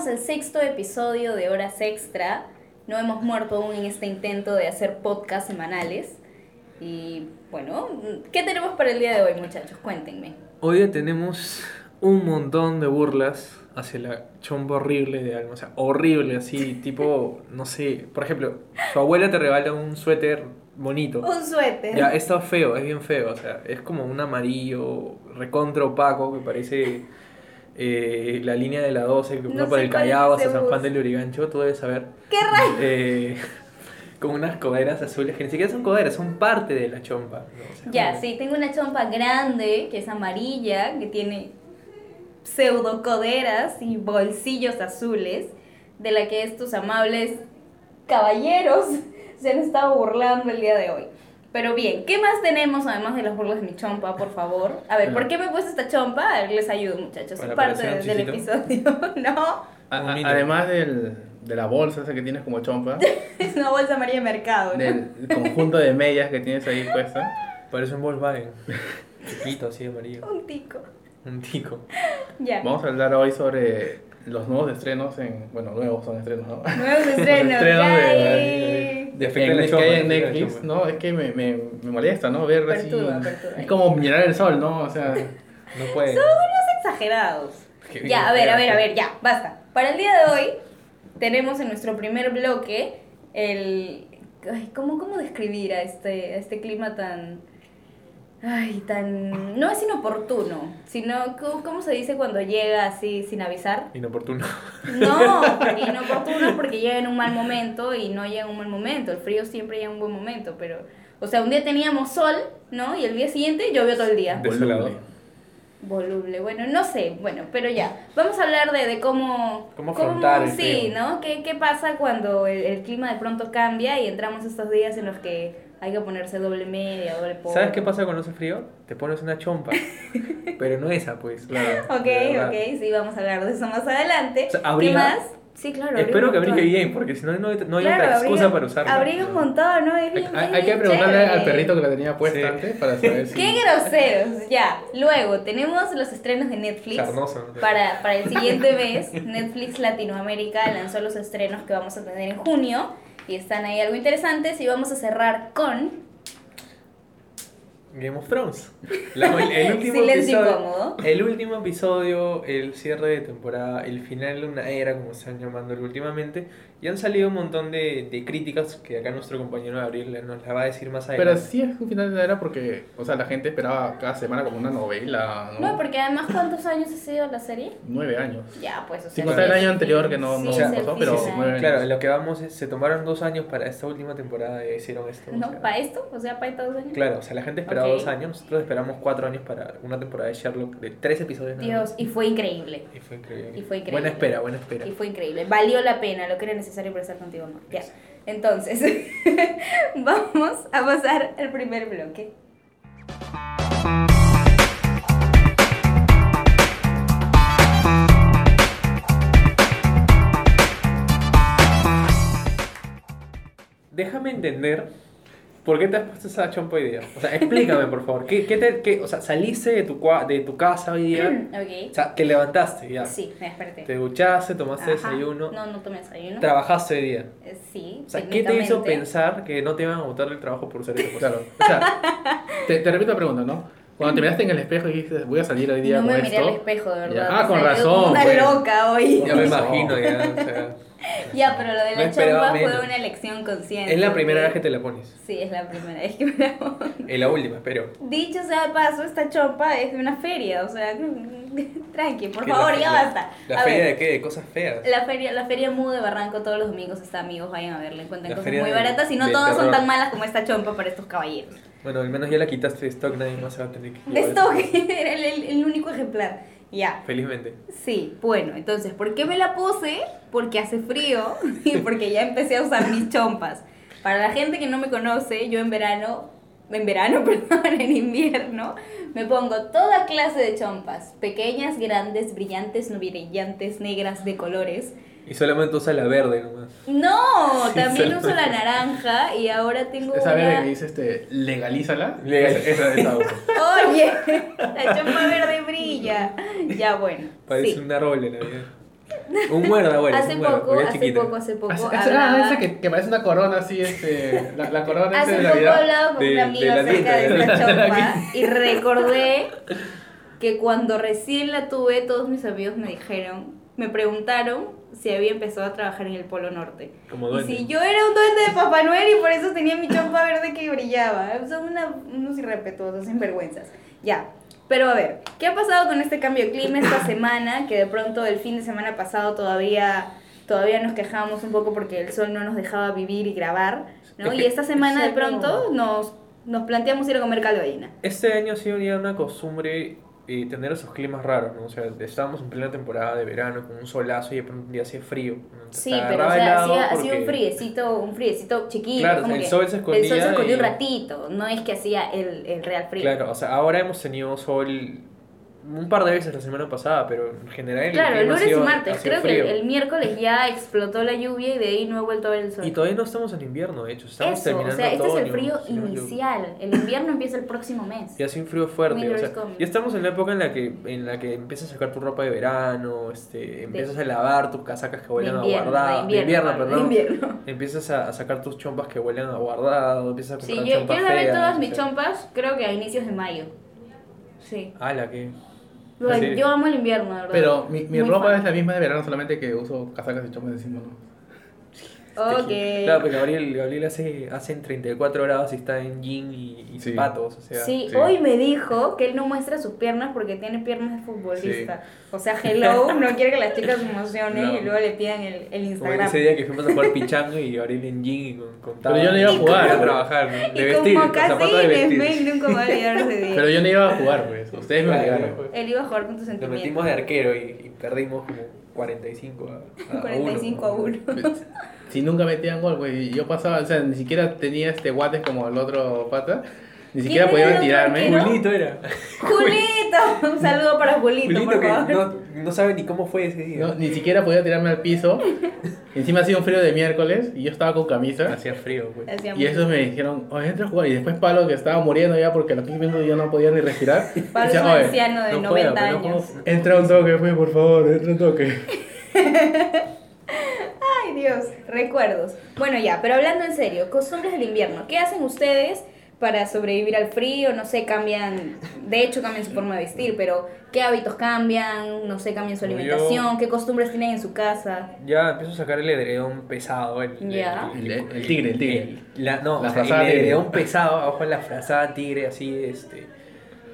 llegamos al sexto episodio de Horas Extra. No hemos muerto aún en este intento de hacer podcast semanales. Y bueno, ¿qué tenemos para el día de hoy, muchachos? Cuéntenme. Hoy tenemos un montón de burlas hacia la chompa horrible de Alma. O sea, horrible, así, tipo, no sé. Por ejemplo, su abuela te regala un suéter bonito. Un suéter. Ya, está feo, es bien feo. O sea, es como un amarillo recontra opaco que parece eh, la línea de la 12 que No por el Callao hacia San Juan del Lurigancho. Tú debes saber. ¿Qué? Eh, con unas coderas azules que ni siquiera son coderas, son parte de la chompa. ¿no? O sea, Ya, como- sí, tengo una chompa grande que es amarilla, que tiene pseudo coderas y bolsillos azules, de la que estos amables caballeros se han estado burlando el día de hoy. Pero bien, ¿qué más tenemos además de las burlas de mi chompa, por favor? A ver, ¿por qué me he puesto esta chompa? A ver, les ayudo, muchachos. Es parte del episodio, ¿no? A- Un a- mínimo. además del, de la bolsa esa que tienes como chompa, Es una bolsa de mercado, ¿no? del conjunto de medias que tienes ahí puesta. Parece un Volkswagen. Chiquito, así amarillo. Un tico. Un tico. Ya. Vamos a hablar hoy sobre los nuevos estrenos en. Bueno, nuevos son estrenos, ¿no? Nuevos estrenos. Estrenos de- ¡yay! De En- que hay en Netflix. ¿no? Es que me, me, me molesta, ¿no? Ver así. Perturba. Es como mirar el sol, ¿no? O sea, No puede. exagerados. Qué bien Ya, a ver, a ver, a ver, ya, basta. Para el día de hoy tenemos en nuestro primer bloque el... ay, ¿cómo, ¿Cómo describir a este, a este clima tan... Ay, tan... No es inoportuno, sino... ¿Cómo, cómo se dice cuando llega así sin avisar? Inoportuno. No, inoportuno porque llega en un mal momento y no llega en un mal momento. El frío siempre llega en un buen momento, pero... O sea, un día teníamos sol, ¿no? Y el día siguiente llovió todo el día. Voluble. Voluble, bueno, no sé, bueno, pero ya, vamos a hablar de, de cómo... Cómo afrontar el Sí, frío. ¿no? ¿Qué, qué pasa cuando el, el clima de pronto cambia y entramos estos días en los que hay que ponerse doble media, doble polo? ¿Sabes qué pasa cuando hace frío? Te pones una chompa. Pero no esa, pues, claro. Ok, ok, sí, vamos a hablar de eso más adelante. O sea, ¿Qué más? Sí, claro. Espero que abrigue bien, porque si no, no, no hay Claro, otra excusa abriga- para usarla. Abriga un montón, ¿no? Es Hay, bien, hay- bien, hay que preguntarle chévere. al perrito que la tenía puesta Sí. antes para saber si. ¡Qué groseros! Ya, luego tenemos los estrenos de Netflix. Sarnoso. ¿no? Para, para el siguiente mes, Netflix Latinoamérica lanzó los estrenos que vamos a tener en junio y están ahí algo interesantes y vamos a cerrar con Game of Thrones. La- el, el último Silencio episodio, incómodo. El último episodio, el cierre de temporada, el final de una era, como están llamándolo últimamente. Y han salido un montón de, de críticas que acá nuestro compañero Gabriel nos la va a decir más Pero adelante. sí es un final de la era porque, o sea, la gente esperaba cada semana como una novela, ¿no? No, porque además, ¿cuántos años ha sido la serie? Nueve años. Ya, pues, o sea. Sin contar el sí, año sí, anterior que no, no sí, el pasó, pero final. nueve años. Claro, lo que vamos es, se tomaron dos años para esta última temporada y hicieron esto. o ¿No? sea. ¿Para esto? O sea, ¿para estos años? Claro, o sea, la gente esperaba dos años, nosotros esperamos cuatro años para una temporada de Sherlock de tres episodios. Dios, y fue increíble. Y fue increíble. Y fue increíble. Buena espera, buena espera. Y fue increíble. Valió la pena lo que era necesario para estar contigo, amor. Ya. Entonces, vamos a pasar al primer bloque. Déjame entender por qué te has puesto esa chompa hoy día. O sea, explícame, por favor. ¿Qué, qué te, qué- o sea, saliste de tu, cua- de tu casa hoy día? O ok. sea, te levantaste ya. Sí, me desperté. Te duchaste, tomaste Ajá. desayuno, No, no tomé desayuno. trabajaste hoy día. Eh, sí, O sea, ¿qué te hizo pensar que no te iban a botar del trabajo por ser eso? Claro. O sea, te, te repito la pregunta, ¿no? Cuando te miraste en el espejo y dijiste, voy a salir hoy día No con me miré esto. al espejo, de verdad. Ya. Ah, o con sea, razón, Una pues. loca hoy. Ya me No. imagino, ya. O sea, Ya, pero lo de la chompa menos. fue una elección consciente. es la primera vez que te la pones. Sí, es la primera vez que me la pongo. Es la última, espero. Dicho sea de paso, esta chompa es de una feria, o sea, tranqui, por ¿Qué, favor, la- ya la- basta. ¿La A feria ver, de qué? De cosas feas. La feria, la feria Mu de Barranco todos los domingos está, amigos, vayan a verla, encuentran cosas muy de- baratas y no todas son tan malas como esta chompa para estos caballeros. Bueno, al menos ya la quitaste de stock, nadie más se va a tener que De esto era el, el- el único ejemplar. Ya. Felizmente. Sí, bueno, entonces, ¿por qué me la puse? Porque hace frío y porque ya empecé a usar mis chompas. Para la gente que no me conoce, yo en verano, en verano, perdón, en invierno, me pongo toda clase de chompas, pequeñas, grandes, brillantes, no brillantes, negras, de colores. Y solamente usa la verde nomás. No, Sí, también uso la naranja y ahora tengo Esa verde una... que dice este, legalízala. Legal- Esa, esa uso. Oye, la chompa verde brilla. Ya bueno, Parece sí. un árbol de Navidad. Un hace muerda, poco, porque es hace poco, hace poco. Hace- hace- ah, hablaba- ese que, que parece una corona así, este, la, la corona Hace de poco he Navidad. hablado con De- un de amigo la acerca dieta, de de esta la chompa y recordé que cuando recién la tuve, todos mis amigos me dijeron, me preguntaron si había empezado a trabajar en el Polo Norte. Como Y duende. si yo era un duende de Papá Noel y por eso tenía mi chompa verde que brillaba. Son una- unos irrespetuosos, sinvergüenzas. Ya. Pero a ver, ¿qué ha pasado con este cambio de clima esta semana? Que de pronto el fin de semana pasado todavía, todavía nos quejábamos un poco porque el sol no nos dejaba vivir y grabar, ¿no? Y esta semana de pronto nos, nos planteamos ir a comer caldo de gallina. Este año ha sido ya una costumbre eh, tener esos climas raros, ¿no? O sea, estábamos en plena temporada de verano con un solazo y de pronto un día hacía frío. Sí, pero o sea, hacía, hacía un friecito, un friecito chiquito. Claro, como el que sol se El sol se escondía escondía un ratito, no es que hacía el, el real frío. Claro, o sea, ahora hemos tenido sol un par de veces la semana pasada, pero en general el Claro, el lunes y martes. Creo que frío. el, el miércoles ya explotó la lluvia y de ahí no he vuelto a ver el sol. Y todavía no estamos en invierno, de hecho, estamos Eso, o terminando sea, este es el frío no inicial. El invierno empieza el próximo mes. Y hace un frío fuerte, Winter o sea, ya estamos en la época en la que en la que empiezas a sacar tu ropa de verano, este, empiezas a lavar tus casacas que huelen invierno, a guardado, de invierno, perdón. de invierno. Empiezas a, a sacar tus chompas que huelen a guardado, empiezas a Sí, comprar yo, yo chompas lavé feas, todas o mis chompas, creo que a inicios de mayo. Sí. Ala, que Sí. Yo amo el invierno, de verdad. Pero mi, mi ropa fan. es la misma de verano, solamente que uso casacas y chompas encima, ¿no? Ok. Claro, porque Gabriel, Gabriel hace, hace en 34 grados y está en jean y, y Sí. zapatos, o sea. Sí, sí. hoy me dijo que él no muestra sus piernas porque tiene piernas de futbolista. O sea, hello, no quiere que las chicas se emocionen No. y luego le pidan el, el Como Instagram. ese día que fuimos a jugar pichango y Gabriel en jean y con, con Pero yo no iba a jugar, iba a pues. trabajar, ¿no? de Y vestir, con zapatos de vestir. nunca voy a olvidar ese día. Pero yo no iba a jugar, pues. Ustedes me Claro, obligaron. pues. Él iba a jugar con tus Nos sentimientos. metimos de arquero y, y perdimos como 45 a, a 45 a 1. Pues, Si nunca metían gol, pues y yo pasaba, o sea, ni siquiera tenía este guates como el otro pata, ni siquiera ¿Quién era podía el otro tirarme. Julito era. Julito, un saludo para Julito, Julito por que favor. no, no sabe ni cómo fue ese día. No, ni siquiera podía tirarme al piso. Encima hacía un frío de miércoles y yo estaba con camisa. Hacía frío, pues. Hacía Y esos me dijeron, oye, entra a jugar. Y después Pablo, que estaba muriendo ya porque lo que viendo yo no podía ni respirar. Pablo es un "Oye, anciano de no 90 juega, pero no años. juega. Entra un toque, pues, por favor, entra un toque. Ay, Dios, recuerdos. Bueno, ya, pero hablando en serio, costumbres del invierno. ¿Qué hacen ustedes para sobrevivir al frío? No sé, cambian, de hecho cambian su forma de vestir, pero ¿qué hábitos cambian? No sé, cambian su alimentación, ¿qué costumbres tienen en su casa? Ya empiezo a sacar el edredón pesado. El, Ya. el- El, el tigre, el tigre. el- la, no, La o sea, frazada el tigre. edredón pesado, abajo en la frazada tigre, así, este,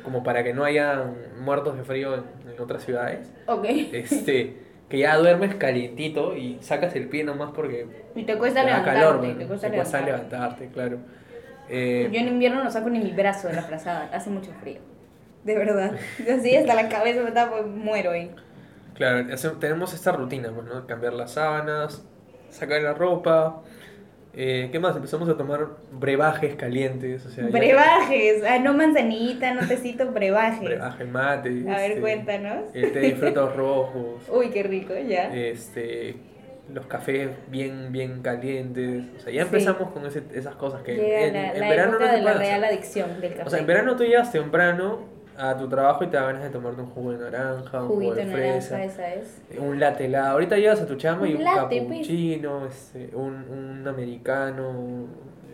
como para que no haya muertos de frío en, en otras ciudades. Ok. Este, que ya duermes calientito y sacas el pie nomás porque Y te cuesta levantarte, calor, te cuesta te cuesta levantarte. levantarte, claro. Eh, Yo en invierno no saco ni mi brazo de la frazada, hace mucho frío. De verdad. Así hasta la cabeza me pues, muero ahí. Claro, hace- tenemos esta rutina, ¿no? Cambiar las sábanas, sacar la ropa. Eh, ¿Qué más? Empezamos a tomar brebajes calientes. O sea, ya- Brebajes, ah, no manzanita, no tecito, brebajes. Brebaje mate. A ver, este, cuéntanos. El té de frutos rojos. Uy, qué rico, ya. Este, los cafés bien, bien calientes. O sea, ya Sí. empezamos con ese- esas cosas que Llega en, la, en la verano época no te de la real adicción del café. O sea, en verano tú llegas temprano a tu trabajo y te da ganas de tomarte un jugo de naranja, un jugo Juguito de de fresa. naranja, esa es. Un latte helado. Ahorita llegas a tu chamba y Un un latte, pues. cappuccino, este, un, un americano,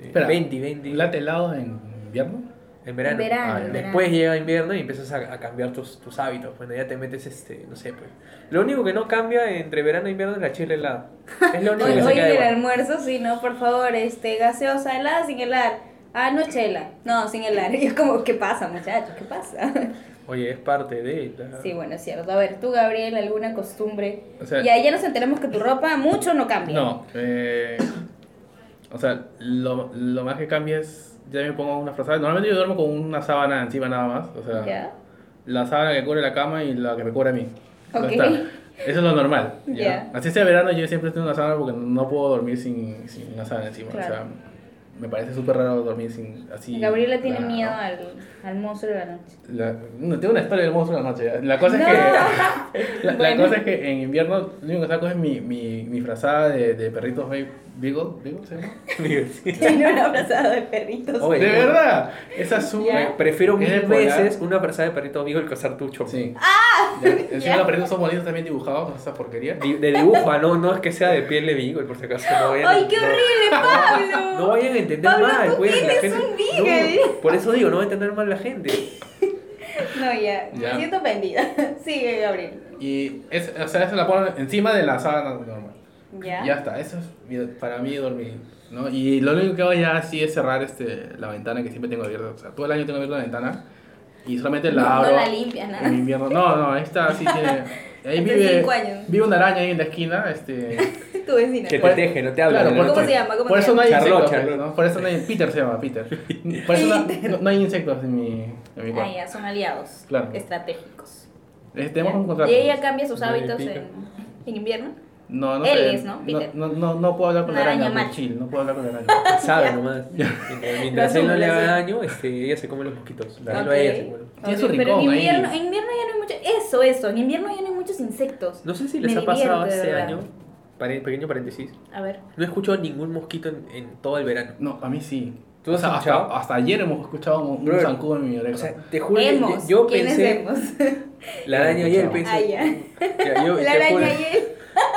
Espera, 20, 20. ¿Late helado en invierno? En verano. En verano, Ah, en Después verano. llega invierno y empiezas a, a cambiar tus, tus hábitos. Bueno, ya te metes, este, no sé, pues. Lo único que no cambia entre verano e invierno es la chile helada. Es lo único que se hoy en el igual. almuerzo, sí, no, por favor, este, gaseosa, helada, sin helar. Ah, no chela. No, sin helar. Y es como, ¿qué pasa, muchachos? ¿Qué pasa? Oye, es parte de la... Sí, bueno, es cierto. A ver, tú, Gabriel, ¿alguna costumbre? O sea- y ahí ya nos enteramos que tu ropa mucho no cambia. No, eh, o sea, lo, lo más que cambia es, ya me pongo una frazada. Normalmente yo duermo con una sábana encima nada más, o sea, ¿Ya? la sábana que cubre la cama y la que me cubre a mí. Ya Ok. está. Eso es lo normal. ¿ya? Ya. Así sea verano, yo siempre tengo una sábana porque no puedo dormir sin, sin una sábana encima. Claro. O sea, me parece súper raro dormir sin así. Gabriela tiene la- miedo al, al monstruo de la noche. La, no, tengo una historia del monstruo de la noche. La cosa No. es que. La, la Bueno. cosa es que en invierno lo único que saco es mi, mi, mi frazada de, de perritos. ¿Beagle? ¿Beagle se llama? Tiene una abrazada de perritos. Oye, ¡De verdad! Esa es Ya. súper. Prefiero de mil veces una frazada de perrito amigo que usar tu chopo. Sí. Ya, Encima Ya. los perritos son bonitos también dibujados con esa porquería. De dibujo, ah, no, no es que sea de piel de beagle, por si acaso. No vayan, ¡Ay, qué no- horrible, Pablo! No vayan a entender Pablo, mal, tú pues. la tienes gente- un beagle. No, por eso digo, no va a entender mal la gente. No, ya, Ya. me siento ofendida. Sigue, Gabriel. Y es, o sea, eso la ponen encima de la sábana normal. ¿Ya? Ya está, eso es mi- para mí dormir. ¿no? Y lo único que hago ya sí es cerrar este, la ventana que siempre tengo abierta. O sea, todo el año tengo abierta la ventana y solamente la No- no abro. la limpias, nada. En invierno. No, no, ahí está, sí tiene. Ahí Hace vive, vive una araña ahí en la esquina. Este, Tu vecina. Que te teje, no te habla. claro, ¿no? por, ¿Cómo se llama? ¿Cómo por se eso no hay llama? insectos. Charlotte. ¿no? Por eso no hay. Peter se llama, Peter. Por eso no, no- no hay insectos en mi, en mi Ah, cuarto. ya, son aliados. Claro. Estratégicos. Tenemos un contrato. ¿Y ella cambia sus hábitos en, en invierno? No, no Él sé. es, ¿no? Peter. No, no, no puedo hablar con la araña, araña chill, no puedo hablar con la araña. Sabe nomás. Mientras, él no le haga daño, este, ella se come los mosquitos. Claro. Déjalo a ella, se come. Su Pero en invierno, en invierno ya no hay mucho. Eso, eso. En invierno ya no hay muchos insectos. No sé si les Me ha pasado divierte, este año, pare- pequeño paréntesis, A ver. no he escuchado ningún mosquito en, en todo el verano. No, a mí sí. ¿Tú O has sea, escuchado? hasta, hasta ayer hemos escuchado un, zancudo en mi oreja. O sea, te juro que Hemos. yo ¿Quiénes pensé, hemos? la araña ayer pensé, Ah, yo- La araña y él.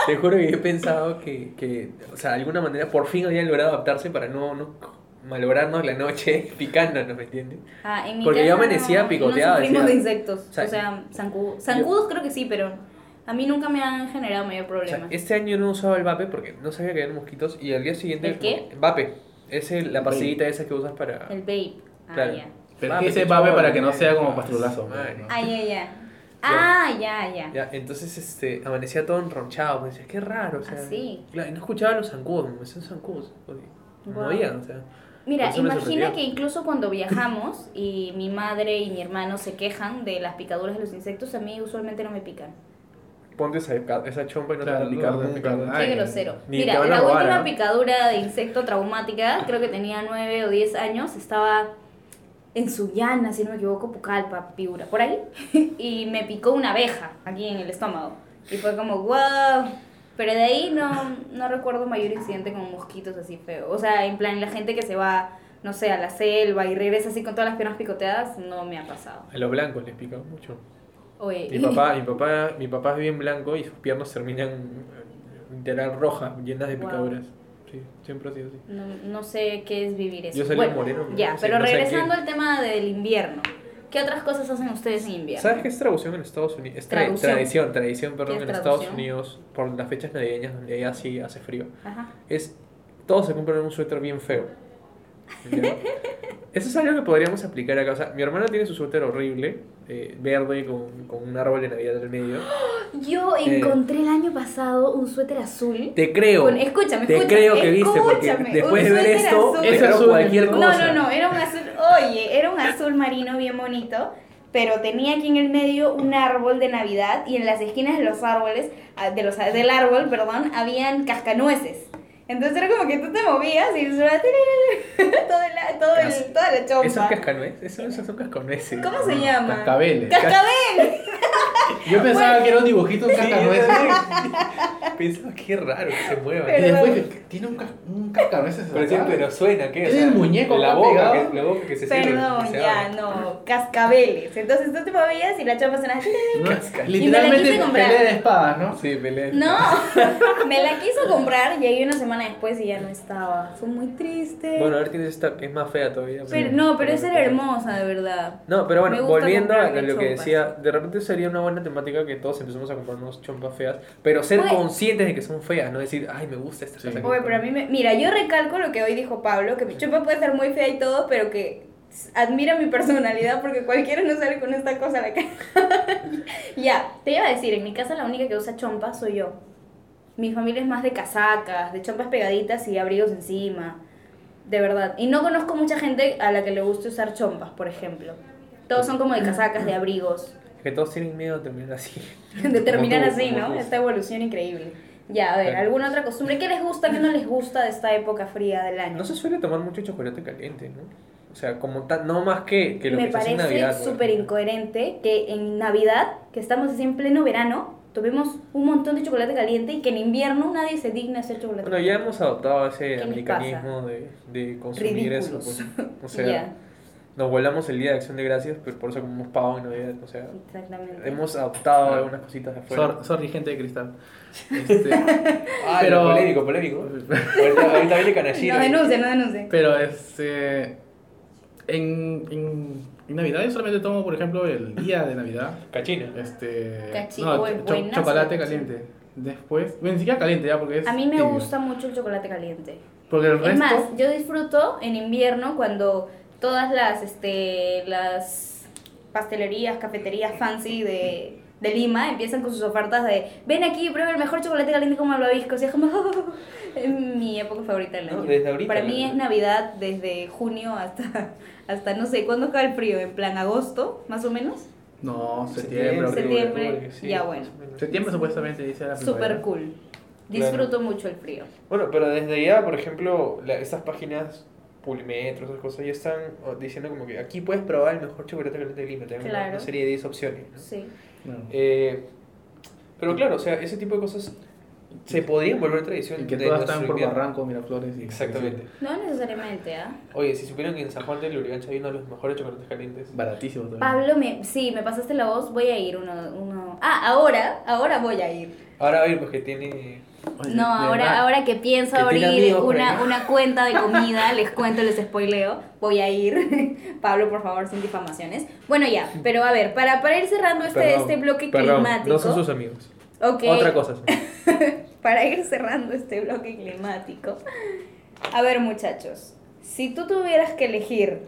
Te juro que yo he pensado que, que, o sea, de alguna manera por fin habían logrado adaptarse para no, no malograrnos la noche picándonos, ¿me entiendes? Ah, en mi Porque casa yo amanecía no, picoteada, No decía. de insectos. O sea, O sea, zancudos. Zancudos creo que sí, pero a mí nunca me han generado mayor O problema. sea, este año no usaba el vape porque no sabía que había mosquitos y al día siguiente... ¿El qué? Vape. Es el- la pastillita esa que usas para... El vape. Ah, Claro. ya. Pero Vape, ese vape para que no sea como Ah, pastrulazo. ¿no? Ah, ya, ya. Ah, ya, ya. Ya, entonces este, amanecía todo enronchado, pues decía, qué raro, o sea... ¿Ah, sí? Claro, y no escuchaba los zancudos, me decían zancudos, no Guau. había, o sea... Mira, me imagina que incluso cuando viajamos y mi madre y mi hermano se quejan de las picaduras de los insectos, a mí usualmente no me pican. Ponte esa, esa chompa y no Claro, te va a picar no, nunca. Qué grosero. ni Mira, van la robar, última picadura de insecto traumática, creo que tenía 9 o 10 años, estaba en Sullana, si no me equivoco, Pucallpa, Piura, por ahí, y me picó una abeja aquí en el estómago. Y fue como, wow. Pero de ahí no, no recuerdo mayor incidente con mosquitos así feo. O sea, en plan, la gente que se va, no sé, a la selva y regresa así con todas las piernas picoteadas, no me ha pasado. A los blancos les pica mucho. Oye, Mi papá, mi papá, mi papá es bien blanco y sus piernas terminan eh, literal rojas, llenas de Wow. Sí, siempre ha sido así. No, no sé qué es vivir eso. Yo salí Bueno, moreno, Ya, no sé, pero no regresando al tema del invierno. ¿Qué otras cosas hacen ustedes en invierno? ¿Sabes qué es traducción en Estados Unidos? Es tra- Traducción. tradición, tradición, perdón, ¿Qué en es Estados traducción? Unidos, por las fechas navideñas donde allá sí hace frío. Ajá. Es, todos se compran un suéter bien feo. ¿Ya? Eso es algo que podríamos aplicar acá. O sea, mi hermana tiene su suéter horrible, eh, verde, con, con un árbol de Navidad en el medio. Yo Eh. encontré el año pasado un suéter azul. Te creo. Con- escúchame, Te escúchame, creo que viste, porque escúchame, después de un ver suéter esto, azul. Es azul, cualquier no, No, cosa. no, no, era un azul, oye, era un azul marino bien bonito, pero tenía aquí en el medio un árbol de Navidad y en las esquinas de los árboles, ah, de los, del árbol, perdón, habían cascanueces. Entonces era como que tú te movías y suena todo el, todo el, toda la chompa. ¿Esos cascanueces? Esos, esos son cascanueces. ¿Cómo se llama? Cascabeles. Cascabel. Yo pensaba que era un dibujito de cascanueces. Pensaba qué raro que se mueva. Y después que tiene un, un cascanueces Pero, sí, pero suena, ¿qué? O Es sea, el muñeco la boca, que, la boca que se Perdón, que se ya, abre. no, cascabeles. Entonces tú te movías y la chompa sonaba. No, literalmente quise comprar. pelea de espadas, ¿no? Sí, pelea. No, me la quiso comprar, llegué una semana después y ya no estaba. Fue muy triste. Bueno, a ver tienes esta que es más fea todavía. pero, no, pero esa era hermosa, de verdad. No, pero bueno, volviendo a lo que decía, de repente sería una buena temática que todos empecemos a comprarnos chompas feas, pero ser Oye. conscientes de que son feas, no decir, ay, me gusta esta Sí. cosa. Oye, pero a mí me... Mira, yo recalco lo que hoy dijo Pablo, que mi chompa puede ser muy fea y todo, pero que admira mi personalidad porque cualquiera no sale con esta cosa a la cara. ya, te iba a decir, en mi casa la única que usa chompas soy yo. Mi familia es más de casacas, de chompas pegaditas y abrigos encima. De verdad. Y no conozco mucha gente a la que le guste usar chompas, por ejemplo. Todos son como de casacas, de abrigos. Que todos tienen miedo de terminar así. de terminar tú, así, ¿no? Esta evolución increíble. Ya, a ver, Claro. ¿alguna otra costumbre? ¿Qué les gusta, qué no les gusta de esta época fría del año? No se suele tomar mucho chocolate caliente, ¿no? O sea, como tan, no más que, que lo Me que parece súper incoherente que en Navidad, que estamos así en pleno verano, tomemos un montón de chocolate caliente y que en invierno nadie se digna hacer chocolate Bueno, ya hemos adoptado ese americanismo de, de consumir eso. Pues. O sea, nos volamos el día de acción de gracias, pero por eso comemos pavo en Navidad. O sea, Exactamente. hemos adoptado algunas cositas de afuera. Sor- sorry, gente de cristal. Este, Ah, Pero- polémico, polémico. ahorita, viene Canachino. No denuncien, no denuncien. pero este. En, en, en Navidad yo solamente tomo, por ejemplo, el día de Navidad. Cachina. Este. Cachino, no, cho- chocolate caliente. Después. Bueno, ni siquiera caliente ya, porque es. A mí me tibio. gusta mucho el chocolate caliente. Porque el resto. Es más, yo disfruto en invierno cuando todas las, este, las pastelerías, cafeterías fancy de, de Lima empiezan con sus ofertas de ven aquí, prueba el mejor chocolate caliente con malvaviscos. Y es como, es mi época favorita del No, año. desde ahorita, Para mí la- es Navidad desde junio hasta, hasta no sé, ¿cuándo cae el frío? En plan agosto, más o menos. No, septiembre. Septiembre, octubre, sí, ya bueno. Septiembre supuestamente dice la Súper primavera. cool. Disfruto mucho el frío. Bueno, pero desde ya, por ejemplo, la- estas páginas Pulimetro, esas cosas, ya están diciendo como que aquí puedes probar el mejor chocolate caliente de Lima. Te dan una- Claro. una serie de 10 opciones. ¿no? Sí. Eh, pero claro, o sea, ese tipo de cosas se podrían volver tradición. Y que de todas están por. Barranco, Miraflores. Y Exactamente. No necesariamente, ¿ah? Oye, si supieran que en San Juan de Lurigancho hay uno de los mejores chocolates calientes. Baratísimo también. Pablo, me, sí, me pasaste la voz, voy a ir uno, uno... Ah, ahora, ahora voy a ir. Ahora, a ver, pues tiene. Oye, No, ahora, ahora que pienso Que abrir amigos una, una cuenta de comida, les cuento, les spoileo, voy a ir. Pablo, por favor, sin difamaciones. Bueno, ya, pero a ver, para, para ir cerrando este, Perdón, este bloque perdón, climático. No son sus amigos. Ok. Otra cosa. para ir cerrando este bloque climático. A ver, muchachos, si tú tuvieras que elegir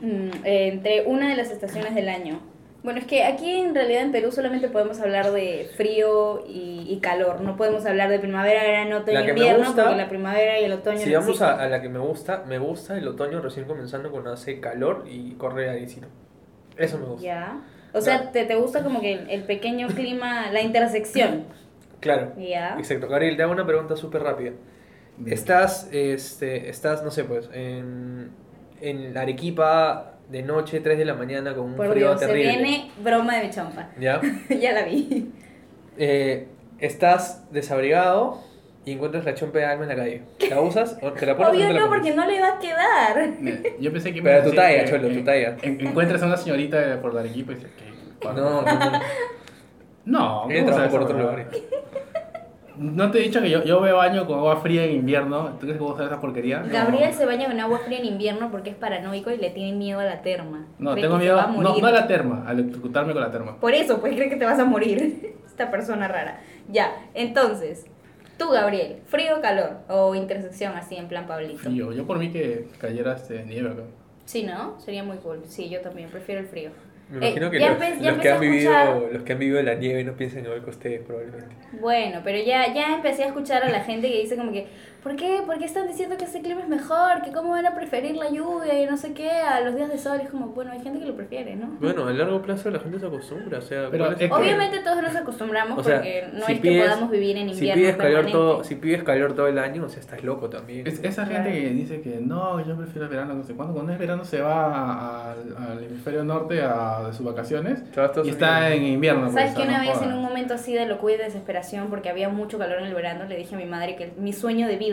mm, entre una de las estaciones del año, bueno, es que aquí en realidad en Perú solamente podemos hablar de frío y, y calor, no podemos hablar de primavera, verano, otoño, La que me invierno, gusta- porque la primavera y el otoño Si no vamos a, a la que me gusta, me gusta el otoño recién comenzando cuando hace calor y corre airecito. Eso me gusta. Ya. O sea, te, te gusta como que el, el pequeño clima, la intersección. Claro. Ya. Exacto. Gabriel, te hago una pregunta súper rápida. Estás, este, estás, no sé, pues, en, en Arequipa de noche, 3 de la mañana, con un Por frío Dios, se terrible. viene broma de mi chompa. ¿Ya? ya la vi. Eh, estás desabrigado y encuentras la chompa de alma en la calle. ¿La usas o te la pones o Obvio te la no, pones? porque no le va a quedar. Yo pensé que Pero tu talla, Cholo, tu talla. en- encuentras a una señorita de por Arequipa y dices, ¿qué? No, no, no. No, Ella ¿cómo trabaja sabes por huevada? lugares. No te he dicho que yo, yo me baño con agua fría en invierno. ¿Tú crees que vos sabes esa porquería? No. Gabriel se baña con agua fría en invierno porque es paranoico y le tiene miedo a la terma. No, Cree tengo miedo. a No, morir. no a la terma, a electrocutarme con la terma. Por eso, pues cree que te vas a morir. Esta persona rara. Ya, entonces, tú, Gabriel, ¿frío o calor? O intersección así en plan Pablito. Frío. Yo por mí que cayera este nieve acá. Sí, ¿no? Sería muy cool. Sí, yo también prefiero el frío. Me Eh, imagino que ya los, empe- los que han vivido, los que han vivido la nieve no piensan igual que ustedes probablemente. Bueno, pero ya, ya empecé a escuchar a la gente que dice como que, ¿por qué? ¿Por qué están diciendo que este clima es mejor? ¿Que cómo van a preferir la lluvia y no sé qué a los días de sol? Es como, bueno, hay gente que lo prefiere, ¿no? Bueno, a largo plazo la gente se acostumbra, o sea, Pero ¿cuál es que- Obviamente todos nos acostumbramos O sea, porque no si es pides- que podamos vivir en si invierno pides calor todo, si pides calor todo el año, o sea, estás loco también. Es- esa Claro. gente que dice que no, yo prefiero el verano, no sé cuándo. Cuando es verano se va al, al hemisferio norte a, de sus vacaciones y está en invierno. ¿Sabes pues, que o sea, una no vez jodas. en un momento así de locura y desesperación porque había mucho calor en el verano le dije a mi madre que mi sueño de vida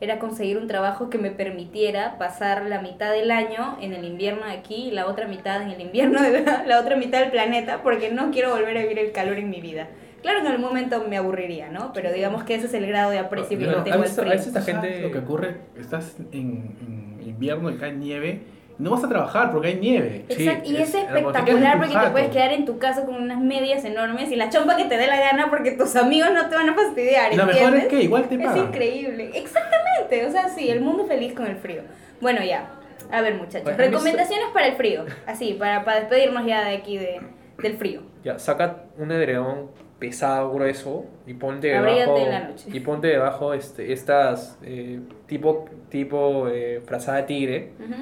era conseguir un trabajo que me permitiera pasar la mitad del año en el invierno de aquí y la otra mitad en el invierno de la, la otra mitad del planeta porque no quiero volver a vivir el calor en mi vida. Claro que en algún momento me aburriría, ¿no? Pero digamos que ese es el grado de aprecio que yo a tengo veces- a veces esta ¿Sabes gente- Lo que ocurre, estás en, en invierno y cae nieve, no vas a trabajar porque hay nieve. Sí, Exacto, y es, es espectacular porque te puedes quedar en tu casa con unas medias enormes y la chompa que te dé la gana porque tus amigos no te van a fastidiar. Y lo mejor es ¿entiendes? que igual te Es pagan. increíble, exactamente, o sea, sí, el mundo feliz con el frío. Bueno, ya, a ver muchachos, mí recomendaciones para el frío, así, para, para despedirnos ya de aquí de, del frío. Ya, saca un edredón pesado, grueso, y ponte debajo, en la noche. y ponte debajo este, estas eh, tipo, tipo eh, frazada de tigre, Ujú.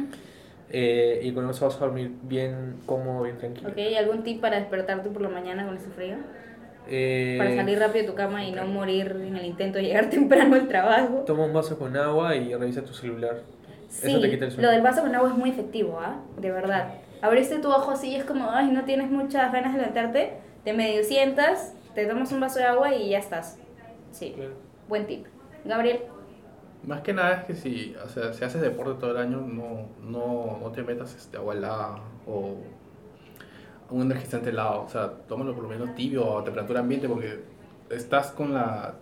Eh, y con eso vas a dormir bien cómodo, bien tranquilo. Ok, ¿algún tip para despertarte por la mañana con ese frío? Eh, Para salir rápido de tu cama y no morir en el intento de llegar temprano al trabajo. Toma un vaso con agua y revisa tu celular. Sí, Eso te quita el sueño. lo del vaso con agua es muy efectivo, ¿ah? De verdad. Abriste tu ojo así y es como, ay, no tienes muchas ganas de levantarte, te medio sientas, te tomas un vaso de agua y ya estás. Sí, buen tip. Gabriel, Más que nada es que si, o sea, si haces deporte todo el año, no, no, no te metas este, agua helada o un energizante helado. O sea, tómalo por lo menos tibio o a temperatura ambiente porque estás con la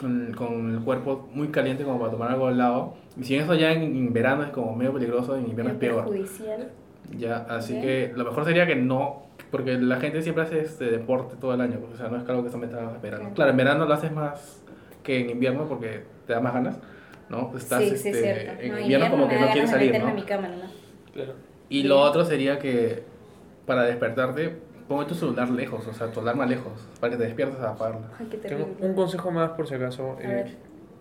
con, con el cuerpo muy caliente como para tomar algo helado. Y si eso ya en, en verano es como medio peligroso, en invierno es peor. perjudicial. Ya, así Ok. que lo mejor sería que no, porque la gente siempre hace este deporte todo el año, o sea, no es algo que se meta en verano. Claro, en verano lo haces más que en invierno porque te da más ganas, ¿no? Estás sí, sí, este, es cierto. en No, invierno como que no quieres salir, meterme ¿no? en mi cama nomás. Claro. Y Bien. lo otro sería que para despertarte, ponte tu celular lejos, o sea, tu alarma lejos, para que te despiertes a apagarla. Ay, qué Tengo un consejo más por si acaso. A eh, ver.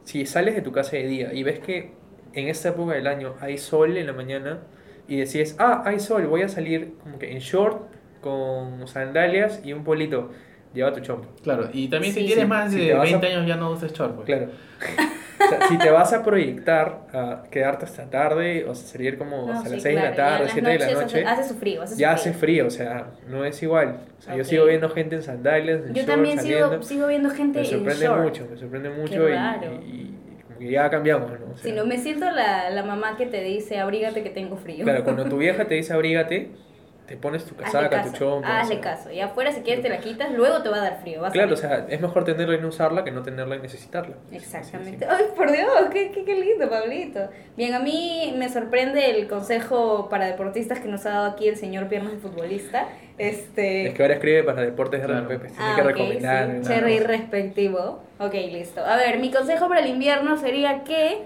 si sales de tu casa de día y ves que en esta época del año hay sol en la mañana y decides, ah, hay sol, voy a salir como que en short, con sandalias y un polito, lleva tu chompa. Claro, y también Sí. si tienes Sí, más si de te vas a- 20 años ya no uses short, pues. Claro. O sea, si te vas a proyectar a quedarte hasta tarde, o sea, salir como No, hasta sí, las 6 de la claro, ya en tarde, las 7 de la noche, Hace, hace su frío, hace ya frío. hace frío, o sea, no es igual. O sea, yo Ok. sigo viendo gente en sandalias, en Yo shorts, también saliendo. sigo, sigo viendo gente me en sorprende short. mucho, me sorprende mucho y, raro. y- y que ya cambiamos, ¿no? O sea, Si no me siento la, la mamá que te dice, abrígate que tengo frío. Claro, cuando tu vieja te dice abrígate, te pones tu Hazle casaca, tu chompa. o hazle sea, caso. Y afuera si quieres te la quitas, luego te va a dar frío. vas a Claro, o sea, es mejor tenerla y no usarla que no tenerla y necesitarla. Exactamente. Ay, por Dios, qué, qué, qué lindo, Pablito. Bien, a mí me sorprende el consejo para deportistas que nos ha dado aquí el señor Piernas de Futbolista. Este... Es que ahora escribe para deportes de Claro. RPP, tiene Ah, que ok, recomendar. sí. Cherry respectivo. Ok, listo. A ver, mi consejo para el invierno sería que,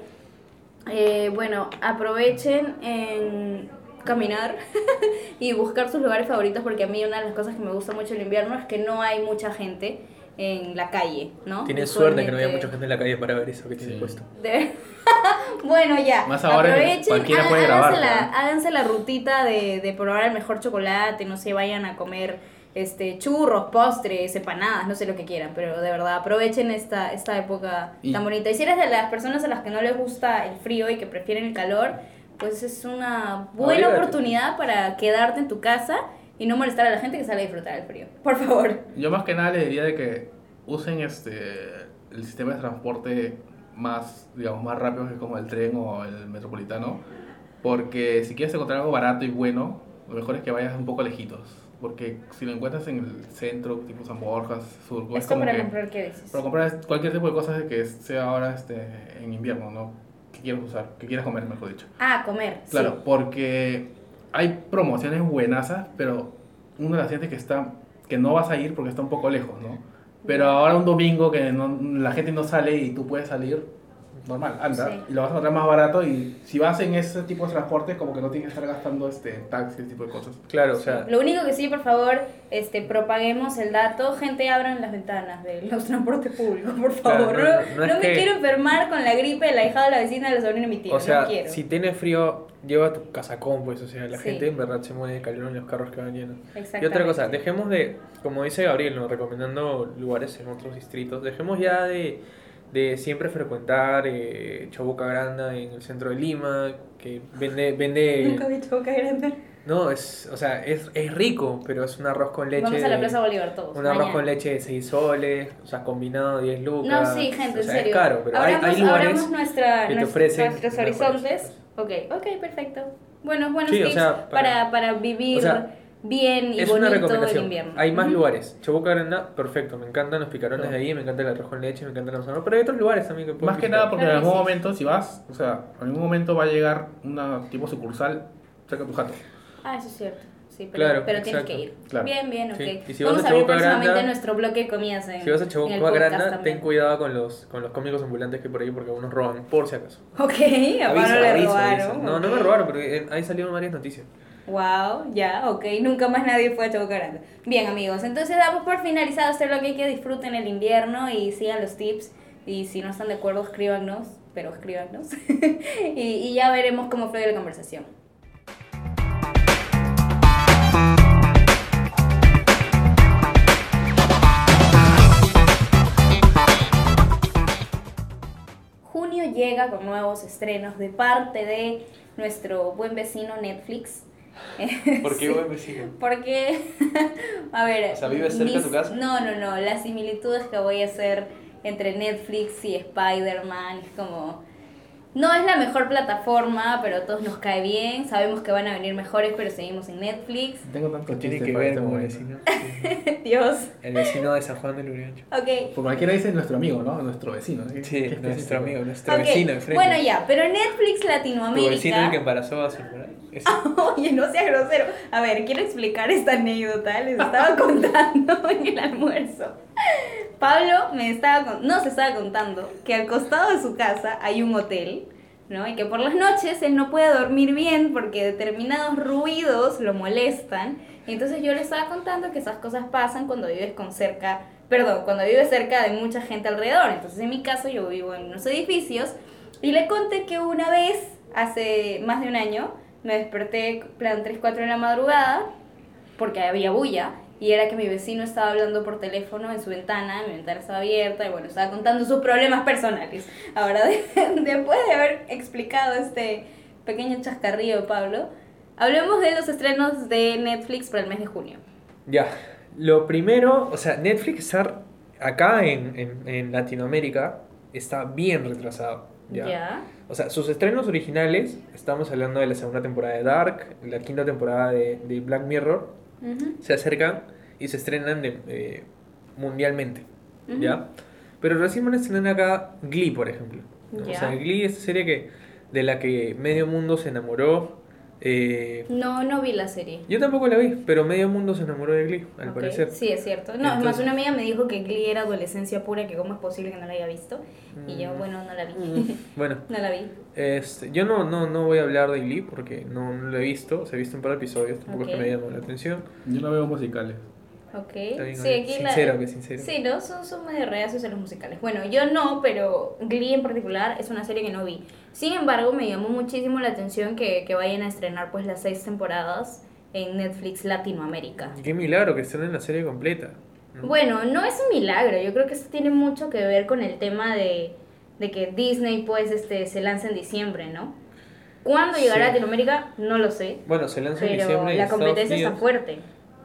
eh, bueno, aprovechen en caminar y buscar sus lugares favoritos porque a mí una de las cosas que me gusta mucho el invierno es que no hay mucha gente en la calle, ¿no? Tienes suerte que no haya mucha gente en la calle para ver eso que tiene Sí. puesto. de- bueno, ya. Más ahora que Aprovechen, cualquiera hagan- puede grabar, háganse, la, ¿no? háganse la rutita de, de probar el mejor chocolate, no sé, vayan a comer este churros, postres, empanadas, no sé lo que quieran, pero de verdad aprovechen esta, esta época Y- tan bonita. Y si eres de las personas a las que no les gusta el frío y que prefieren el calor, pues es una buena Abrígate. oportunidad para quedarte en tu casa y no molestar a la gente que sale a disfrutar del frío. Por favor. Yo más que nada le diría de que usen este el sistema de transporte más, digamos, más rápido que como el tren o el metropolitano, porque si quieres encontrar algo barato y bueno, lo mejor es que vayas un poco lejitos, porque si lo encuentras en el centro, tipo San Borjas, Surco, es como para que comprar, ¿qué dices? para comprar cualquier tipo de cosas que sea ahora este en invierno, ¿no? Que quieras usar, que quieras comer, mejor dicho. Ah, comer. sí. Claro, porque hay promociones buenasas, pero uno las siente que está que no vas a ir porque está un poco lejos, ¿no? Pero ahora un domingo que no- la gente no sale y tú puedes salir, normal, anda, Sí. y lo vas a encontrar más barato y si vas en ese tipo de transporte como que no tienes que estar gastando este taxi, ese tipo de cosas. Claro, o sea, Lo único que sí, por favor, este, propaguemos el dato. Gente, abran las ventanas de los transportes públicos, por Claro, favor. no- no no es no me que- quiero enfermar con la gripe de la hija de la vecina de la sobrina de mi tío. o sea, no quiero. si tienes frío, lleva tu casacón, pues, o sea, la Sí. gente en verdad se muere de calor en los carros que van llenos. Y otra cosa, dejemos de, como dice Gabriel, ¿no? recomendando lugares en otros distritos, dejemos ya de, de siempre frecuentar eh, Chabuca Granda en el centro de Lima, que vende, vende Nunca he visto boca grande. no, es, o sea, es, es rico, pero es un arroz con leche. Vamos a la de- Plaza Bolívar todos. Un arroz mañana. con leche de 6 soles, o sea, combinado 10 lucas. No, sí, gente, o en sea, serio. Es caro, pero hay, abramos, hay lugares. abramos nuestra, que te nuestros- ofrecen nuestros horizontes. Ok, ok, perfecto. Buenos, buenos Sí, o tips sea, para, para- para vivir o sea, bien y es una bonito el recomendación. invierno. Hay más lugares. Chabuca Granda, perfecto. Me encantan los picarones No. de ahí, me encanta el arroz con leche, me encanta la manzana. Pero hay otros lugares también que puedes Más que nada porque Claro en algún sí. momento si vas, o sea, en algún momento va a llegar una tipo sucursal cerca de tu jato. Ah, eso es cierto. Sí, pero, Claro, pero tienes que ir. Claro. Bien, bien, ok. Sí, y si vas Vamos a a Chabuca próximamente Granda- nuestro bloque de comidas en Si vas a Chabuca Granda, también. ten cuidado con los, con los cómicos ambulantes que hay por ahí porque algunos roban, por si acaso. Ok, a le aviso, robaron. aviso. No, no me robaron, pero eh, ahí salieron varias noticias. Wow, ya, ok. Nunca más nadie fue a Chabuca Grande. Bien, amigos, entonces damos por finalizado este bloque que disfruten el invierno y sigan los tips. Y si no están de acuerdo, escríbanos, pero escríbanos. y, y ya veremos cómo fluye la conversación. Junio llega con nuevos estrenos de parte de nuestro buen vecino Netflix. ¿Por qué Sí. buen vecino? Porque, a ver. O sea, ¿vives cerca de mis- tu casa? No, no, no. Las similitudes que voy a hacer entre Netflix y Spider-Man es como. No es la mejor plataforma, pero a todos nos cae bien. Sabemos que van a venir mejores, pero seguimos en Netflix. Tengo tanto Tiene chiste que para ver este con el vecino. Dios. El vecino de San Juan del Uriancho. Ok. Por cualquiera dice nuestro amigo, ¿no? Nuestro vecino. ¿Qué- Sí, nuestro amigo, nuestro vecino enfrente. Bueno, ya, pero Netflix Tu Latinoamérica. vecino el que embarazó a su. Oye, no seas grosero. A ver, quiero explicar esta anécdota. Les estaba contando en el almuerzo. Pablo me estaba con- nos estaba contando que al costado de su casa hay un hotel, ¿no? Y que por las noches él no puede dormir bien porque determinados ruidos lo molestan. Entonces yo le estaba contando que esas cosas pasan cuando vives con cerca, perdón, cuando vives cerca de mucha gente alrededor. Entonces en mi caso yo vivo en unos edificios y le conté que una vez, hace más de un año, me desperté plan 3, 4 de la madrugada porque había bulla y era que mi vecino estaba hablando por teléfono en su ventana, mi ventana estaba abierta y bueno, estaba contando sus problemas personales. Ahora, de- después de haber explicado este pequeño chascarrillo de Pablo, hablemos de los estrenos de Netflix para el mes de junio. Ya, lo primero, o sea, Netflix acá en, en, en Latinoamérica está bien retrasado. ¿ya? ¿Ya? O sea, sus estrenos originales, estamos hablando de la segunda temporada de Dark, la quinta temporada de, de Black Mirror, Se acercan y se estrenan de- eh, mundialmente. ¿ya? Pero recién van a estrenar acá Glee, por ejemplo. ¿no? O sea, Glee es esta serie que, de la que medio mundo se enamoró. eh, No, no vi la serie. yo tampoco la vi, pero medio mundo se enamoró de Glee, al parecer. Sí, es cierto. No, es más, Entonces- una amiga me dijo que Glee era adolescencia pura, que cómo es posible que no la haya visto. Y yo, Mm. bueno, no la vi. Bueno, no la vi. Este, yo no, no, no voy a hablar de Glee porque no, no lo he visto. O sea, he visto un par de episodios, tampoco es Ok. que me llamó la atención. Yo no veo musicales. Ok. Sí, aquí la- sincero, que sincero. Sí, ¿no? Son, son medio reacios a los musicales. Bueno, yo no, pero Glee en particular es una serie que no vi. Sin embargo, me llamó muchísimo la atención que, que vayan a estrenar pues las seis temporadas en Netflix Latinoamérica. Qué milagro que estén en la serie completa. ¿no? Bueno, no es un milagro, yo creo que esto tiene mucho que ver con el tema de, de que Disney pues este se lanza en diciembre, ¿no? ¿Cuándo llegará Sí. a Latinoamérica? No lo sé, Bueno, se lanza en diciembre en la competencia está Unidos fuerte.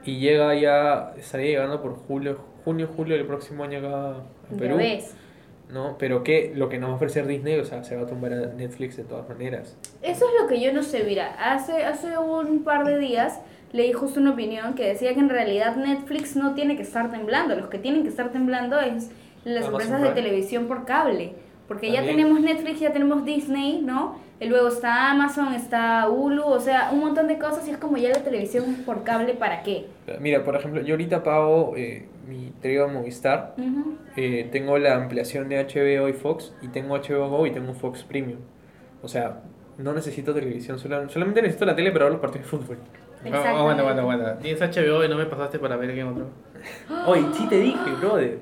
y llega ya, estaría llegando por julio, junio, julio del próximo año acá a Ya Perú. ves. ¿no? Pero que lo que nos va a ofrecer Disney, o sea, se va a tumbar a Netflix de todas maneras. Eso es lo que yo no sé, mira, hace, hace un par de días leí justo una opinión que decía que en realidad Netflix no tiene que estar temblando, los que tienen que estar temblando es las Amazon empresas de televisión por cable, porque ya También. tenemos Netflix, ya tenemos Disney, ¿no? Y luego está Amazon, está Hulu, o sea, un montón de cosas y es como ya la televisión por cable, ¿para qué? Mira, por ejemplo, yo ahorita pago eh, mi trío Movistar, Ujú. eh, tengo la ampliación de HBO y Fox, y tengo HBO Go y tengo Fox Premium. O sea, no necesito televisión, sola- solamente necesito la tele para ver los partidos de fútbol. Aguanta, aguanta, aguanta. Tienes HBO y no me pasaste para ver quién otro. Oye, sí te dije, brother.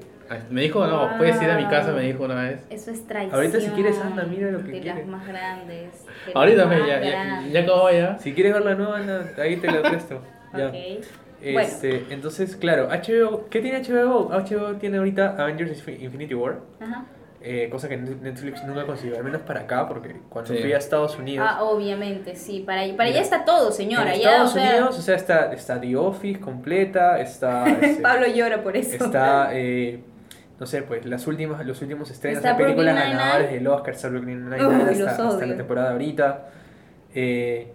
Me dijo, no, puedes ir a mi casa, me dijo una vez. Eso es traición. Ahorita si quieres, anda, mira lo que De quieres. las más grandes. de Ahorita me, ya, ya, ya acabó ya. Si quieres ver la nueva, anda, ahí te la presto. Ya. Ok. Este, entonces, claro, HBO, ¿qué tiene HBO? HBO tiene ahorita Avengers Infinity War, Ajá. eh, cosa que Netflix nunca consiguió, al menos para acá, porque cuando Sí. fui a Estados Unidos, Ah, obviamente, sí. Para, para allá está todo, señora. en ya, Estados o sea, Unidos, o sea, está, está The Office completa, está, este, Pablo llora por eso. está, eh, no sé, pues las últimas, los últimos estrenos de películas ganadoras del Oscar, está Brooklyn Nine-Nine Uy, hasta, la temporada ahorita. Eh,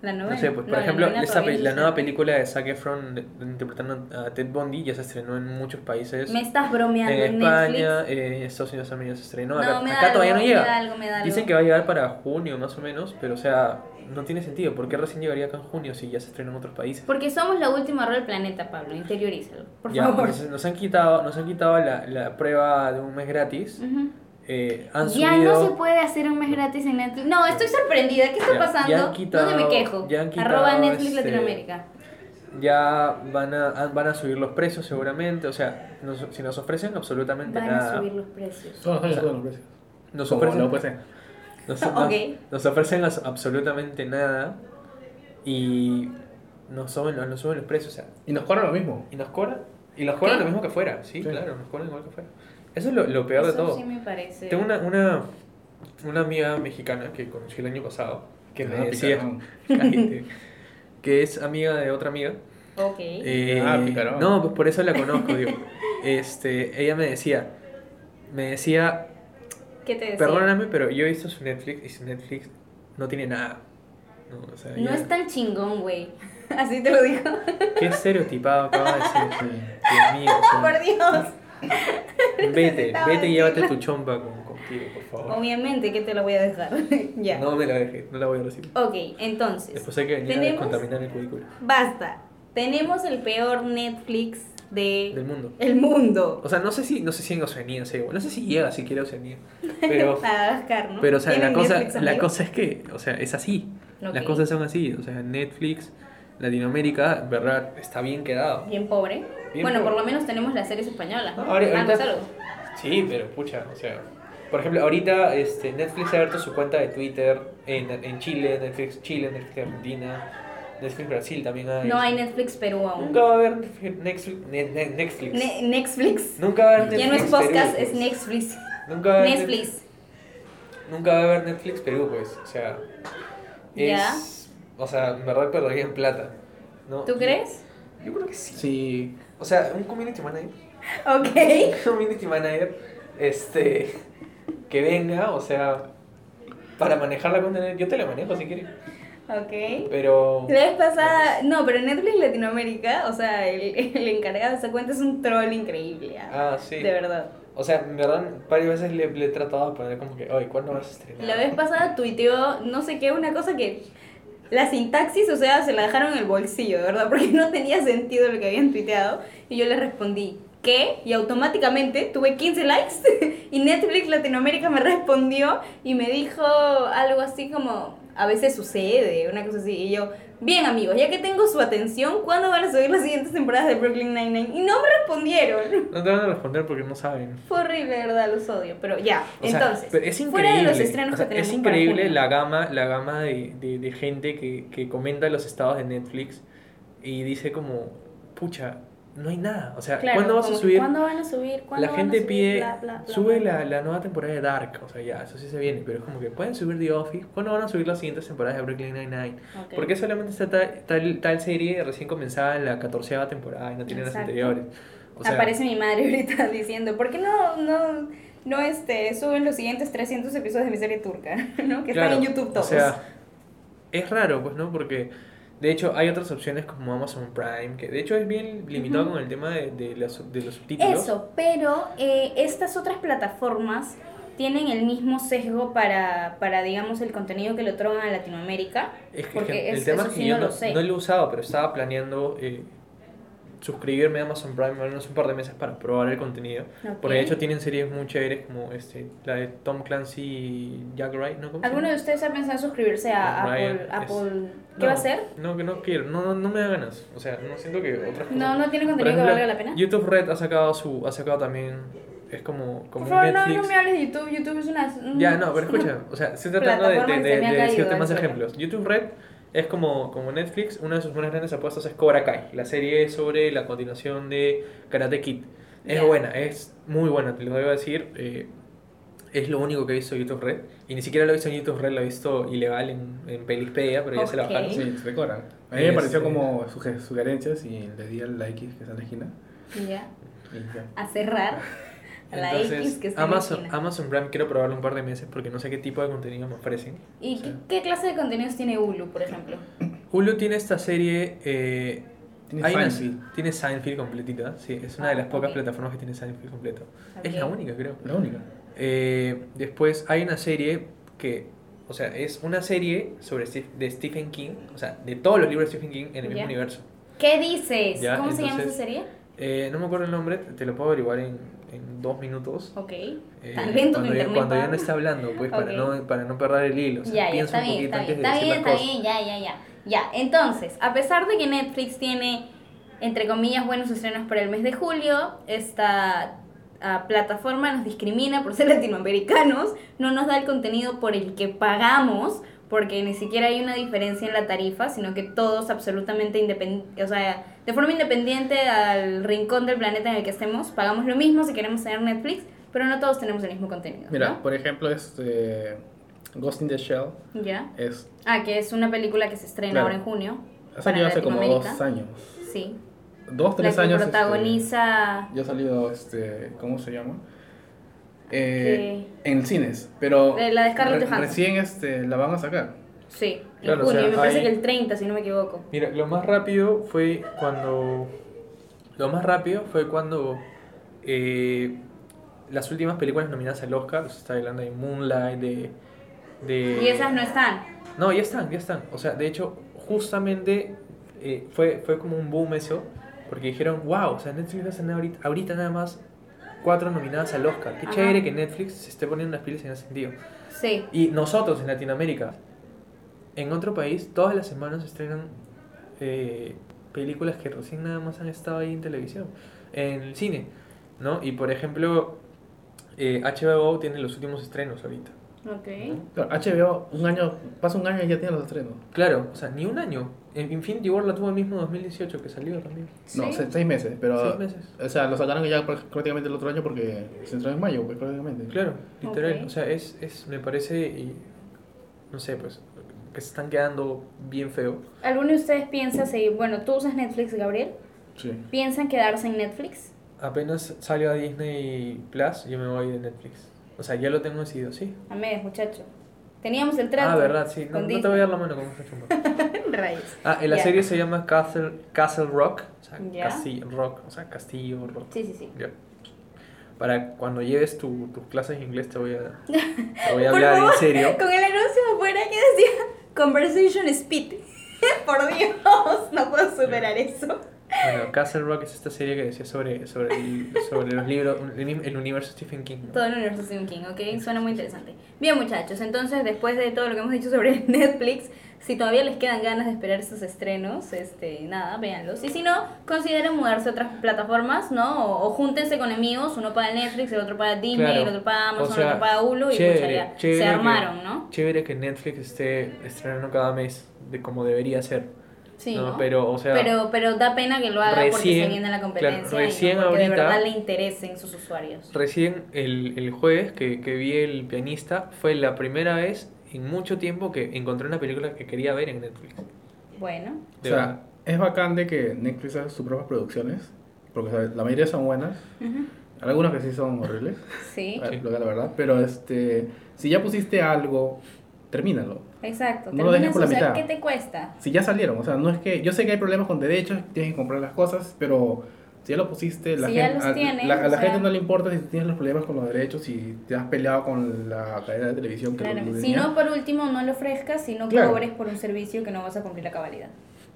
la novena. No sé, pues por No, la ejemplo, pe- no la nueva película de Zac Efron de- de- interpretando a Ted Bundy ya se estrenó en muchos países. Me estás bromeando en España, eh, en Estados Unidos también ya se estrenó. No, acá todavía no Me da llega. algo, me da algo. Dicen que va a llegar para junio más o menos, pero o sea, no tiene sentido. ¿Por qué recién llegaría acá en junio si ya se estrenó en otros países? Porque somos la última rueda del planeta, Pablo. Interiorízalo. Por Ya, favor. Nos, nos han quitado, nos han quitado la, la prueba de un mes gratis. Ujú. Eh, han Ya subido, no se puede hacer un mes gratis en Netflix. No, estoy sorprendida. ¿Qué está Ya- pasando? ya han quitado- ¿Dónde me quejo? ya han quitado, Arroba Netflix este, Latinoamérica. ya van a, van a subir los precios seguramente. O sea, nos- si nos ofrecen absolutamente Van nada. a subir los precios. Todos los años suben los precios. Nos ofrecen, no. Nos, nos- Ok. nos ofrecen absolutamente nada y nos suben, nos suben los precios. O sea, Y nos cobran lo mismo. y nos cobran. Y nos cobran ¿Qué? lo mismo que fuera. Sí, Sí. claro, nos cobran igual que fuera. Eso es lo, lo peor de todo. sí me parece. Tengo una, una, una amiga mexicana que conocí el año pasado que me decía cállate, que es amiga de otra amiga. Ok. Eh, Ah, picarón. no, pues por eso la conozco, digo. Este, ella me decía, me decía, ¿Qué te decía? Perdóname, pero yo he visto su Netflix y su Netflix no tiene nada. No, o sea, No ya- es tan chingón, güey. Así te lo digo. Qué estereotipado acaba de decir. Dios mío, o sea, Por Dios. vete, vete y llévate tu chompa con, contigo, por favor. Obviamente que te la voy a dejar. ya. No me la dejes, no la voy a recibir. Ok, entonces. Después hay que venir a contaminar el cubículo Basta. Tenemos el peor Netflix de del mundo. el mundo. O sea, no sé si, no sé si en Oceanía, no sé si llega siquiera a Oceanía. Pero, Madagascar, ¿no? pero o sea, la ¿Tienen cosa, Netflix, la cosa es que, o sea, es así. Las Ok. cosas son así. O sea, Netflix, Latinoamérica, verdad, está bien quedado. Bien pobre. Bien bueno, por pobre. lo menos tenemos las series españolas. ¿no? No, ahorita- Ah, no. Sí, pero pucha, o sea. Por ejemplo, ahorita este, Netflix ha abierto su cuenta de Twitter en, en Chile, Netflix Chile, Netflix Argentina, Netflix Brasil también hay. No hay Netflix Perú aún. Nunca va a haber Netflix. Ne- ne- Netflix. Ne- Netflix. Nunca va a haber Netflix. Ya no es Perú, podcast, pues. es Netflix. Nunca va a haber Netflix. Nunca va a haber Netflix Perú, pues. O sea. Es, Ya. O sea, en verdad perderían plata. ¿no? ¿Tú crees? Yo creo que sí. Sí, O sea, un community manager. Ok. Un community manager. Este. Que venga, o sea. Para manejar la cuenta. Yo te la manejo si quieres. Ok. Pero. La vez pasada, no, pero Netflix Latinoamérica, o sea, el, el encargado de esa cuenta es un troll increíble. ¿ah? Ah, sí. De verdad. O sea, en verdad, varias veces le, le he tratado de poner como que, oye, ¿cuándo vas a estrenar? La vez pasada tuiteó, no sé qué, una cosa que la sintaxis, o sea, se la dejaron en el bolsillo, de verdad, porque no tenía sentido lo que habían tuiteado. Y yo le respondí, ¿qué? Y automáticamente tuve 15 likes y Netflix Latinoamérica me respondió y me dijo algo así como, a veces sucede, una cosa así. Y yo, bien amigos, ya que tengo su atención, ¿cuándo van a subir las siguientes temporadas de Brooklyn Nine-Nine? Y no me respondieron. No te van a responder porque no saben. Fue horrible, de verdad, los odio. Pero ya, O entonces, es fuera de los estrenos o sea, que tenemos es increíble la gama, la gama de, de, de gente que, que comenta los estados de Netflix y dice como, pucha, no hay nada. O sea, Claro, ¿cuándo vas a subir? ¿Cuándo van a subir? ¿Cuándo La gente subir? pide, Bla, bla, bla, sube la, la nueva temporada de Dark, o sea, ya, eso sí se viene, pero es como que pueden subir The Office, ¿cuándo van a subir las siguientes temporadas de Brooklyn Nine-Nine? Ok. ¿Por qué solamente está tal, tal, tal serie recién comenzada en la catorceava temporada y no tiene las Exacto. anteriores? O sea, Aparece mi madre ahorita diciendo, ¿por qué no, no, no este, suben los siguientes 300 episodios de mi serie turca? ¿no? Que Claro, están en YouTube todos. O sea, es raro, pues, ¿no? Porque, de hecho, hay otras opciones como Amazon Prime, que de hecho es bien limitado con el tema de, de, las- de los subtítulos. Eso, pero eh, estas otras plataformas tienen el mismo sesgo para, para, digamos, el contenido que le otorgan a Latinoamérica. Es que, Porque el es- tema es que sí yo no lo sé. no lo he usado, pero estaba planeando eh, suscribirme a Amazon Prime al menos un par de meses para probar el contenido. Ok. Porque de hecho tienen series muy chéveres como este, la de Tom Clancy y Jack Wright, ¿no? ¿Cómo se ¿Alguno de ustedes ha pensado en suscribirse a Ryan, Apple? es- Apple ¿Qué No, va a hacer? No, que no quiero, no, no, no me da ganas. O sea, no siento que otras cosas. No, no tiene contenido que ejemplo, valga la pena. YouTube Red ha sacado su, ha sacado también, es como, como Por favor, no, Netflix. no me hables de YouTube. YouTube es una. un- Ya, no, pero escucha, o sea, estoy tratando de, de, que de- de decirte más ejemplos. YouTube Red es como, como Netflix, una de sus más grandes apuestas es Cobra Kai, la serie sobre la continuación de Karate Kid. Es Ya. buena, es muy buena, te lo debo decir. eh, es lo único que he visto en YouTube Red. Y ni siquiera lo he visto en YouTube Red, lo he visto ilegal en, en Pelispedia, pero ya se la bajaron. Sí, se decoran. A mí me pareció Este- como suge- sugerencias y les di a la X que está en la esquina. Ya. Y ya. A cerrar. A la X Entonces, que está en la Amazon, esquina. Amazon Prime quiero probarlo un par de meses porque no sé qué tipo de contenido me ofrecen. ¿Y Sí. qué, qué clase de contenidos tiene Hulu, por ejemplo? Hulu tiene esta serie. Eh, Tiene hay una- Seinfeld. tiene Seinfeld completita. Sí, es una de Ah, las pocas ok. plataformas que tiene Seinfeld completo. Es la única, creo. La única. Eh, después hay una serie que. O sea, es una serie sobre Steve- de Stephen King. O sea, de todos los libros de Stephen King en el mismo Ya. universo. ¿Qué dices? Ya, ¿Cómo se llama entonces- esa serie? Eh, no me acuerdo el nombre, te lo puedo averiguar en, en dos minutos. Ok. Eh, Tan lento tu cuando, ya, internet. cuando ya no esté hablando, pues para, no, para no perder el hilo. O sea, ya, ya, piensa está un bien, poquito está bien, antes de está decir bien, está bien, ya, ya, ya. Ya, entonces, a pesar de que Netflix tiene, entre comillas, buenos estrenos para el mes de julio, esta ah, plataforma nos discrimina por ser latinoamericanos, no nos da el contenido por el que pagamos, porque ni siquiera hay una diferencia en la tarifa, sino que todos absolutamente independientes, o sea, de forma independiente al rincón del planeta en el que estemos, pagamos lo mismo si queremos tener Netflix, pero no todos tenemos el mismo contenido. Mira, ¿no? por ejemplo, este Ghost in the Shell ¿Ya? es Ah, que es una película que se estrena Claro. ahora en junio. ha salido hace como dos años. Sí. Dos, tres la que años. este, protagoniza. ya ha salido, este, ¿cómo se llama? eh, en cines, pero De la de Scarlett Johansson. recién este, la van a sacar. Sí, Claro, o junio, sea, me parece hay- que el 30, si no me equivoco. Mira, lo más rápido fue cuando. Lo más rápido fue cuando. eh, las últimas películas nominadas al Oscar, se está hablando de Moonlight, de. de Y esas no están. No, ya están, ya están. O sea, de hecho, justamente eh, fue, fue como un boom eso, porque dijeron, wow, o sea, Netflix va a tener ahorita, ahorita nada más cuatro nominadas al Oscar. Qué Ajá. chévere que Netflix se esté poniendo las pilas en ese sentido. Sí. Y nosotros en Latinoamérica, en otro país, todas las semanas se estrenan eh, películas que recién nada más han estado ahí en televisión, en el cine, ¿no? Y por ejemplo, eh, HBO tiene los últimos estrenos ahorita. Ok. Claro, HBO, un año, pasa un año y ya tiene los estrenos. Claro, o sea, ni un año. En Infinity War la tuvo el mismo 2018 que salió también. No, Sí. se- seis meses, pero... Seis meses. O sea, lo sacaron ya pr- prácticamente el otro año porque se estrenó en mayo, pues, prácticamente. Claro, literal. O sea, es, es, me parece, y, no sé, pues, que se están quedando bien feo. ¿Alguno de ustedes piensa seguir? Bueno, tú usas Netflix, Gabriel. Sí. ¿Piensan quedarse en Netflix? Apenas salió a Disney Plus, yo me voy de Netflix. O sea, ya lo tengo decidido, sí. A medias, muchacho. Teníamos el trato. Ah, verdad, sí. No, con no te voy a dar la mano como esta chumba. Rayos. Ah, en la Ya. serie se llama Castle, Castle Rock. O sea, Ya. Castillo Rock. O sea, Castillo Rock. Sí, sí, sí. Ya. Para cuando lleves tu, tus clases de inglés te voy a, te voy a hablar favor, en serio. Con el anuncio afuera que decía Conversation Speed. Por Dios, no puedo superar eso. Bueno, Castle Rock es esta serie que decía sobre, sobre, el- sobre los libros, el, el universo Stephen King. ¿no? Todo el universo Stephen King, ¿ok? Suena muy interesante. Bien, muchachos, entonces después de todo lo que hemos dicho sobre Netflix, si todavía les quedan ganas de esperar esos estrenos, este, nada, véanlos. Y si no, consideren mudarse a otras plataformas, ¿no? O, o júntense con amigos, uno para Netflix, el otro para Disney, Claro. el otro para Amazon, O sea, el otro para Hulu, y chévere, chévere se que- armaron, ¿no? Chévere que Netflix esté estrenando cada mes de como debería ser. Sí, ¿no? ¿no? Pero, o sea, pero, pero da pena que lo haga porque se recién- viene la competencia claro, recién y no porque de verdad le interesen sus usuarios. recién el, el jueves que, que vi El pianista fue la primera vez en mucho tiempo que encontré una película que quería ver en Netflix. Bueno, O De sea, verdad. es bacán de que Netflix haga sus propias producciones, porque o sea, la mayoría son buenas, ujú, algunas que sí son horribles, sí, la la verdad, pero este, si ya pusiste algo, termínalo. exacto. No lo dejes por la o sea, mitad. ¿qué te cuesta? Si ya salieron, o sea, no es que, yo sé que hay problemas con derechos, tienes que comprar las cosas, pero si ya lo pusiste, la Si ya gente, a, la, a o la sea- gente no le importa si tienes los problemas con los derechos, si te has peleado con la cadena de televisión que Claro, lo, si no, por último, no lo ofrezcas, si no Claro. cobres por un servicio que no vas a cumplir la cabalidad.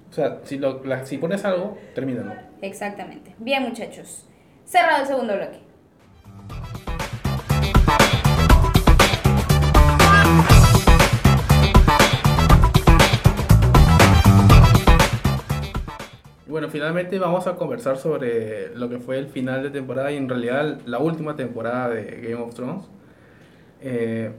O sea, si, lo, la- si pones algo, termínalo. Exactamente. Bien, muchachos. Cerrado el segundo bloque. Bueno, finalmente vamos a conversar sobre lo que fue el final de temporada y en realidad la última temporada de Game of Thrones. Eh,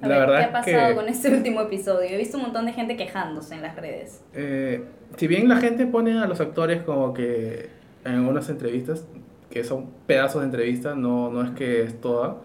A la ver, verdad ¿qué ha pasado que, con este último episodio? He visto un montón de gente quejándose en las redes. eh, si bien la gente pone a los actores como que en unas entrevistas, que son pedazos de entrevistas, no, no es que es toda,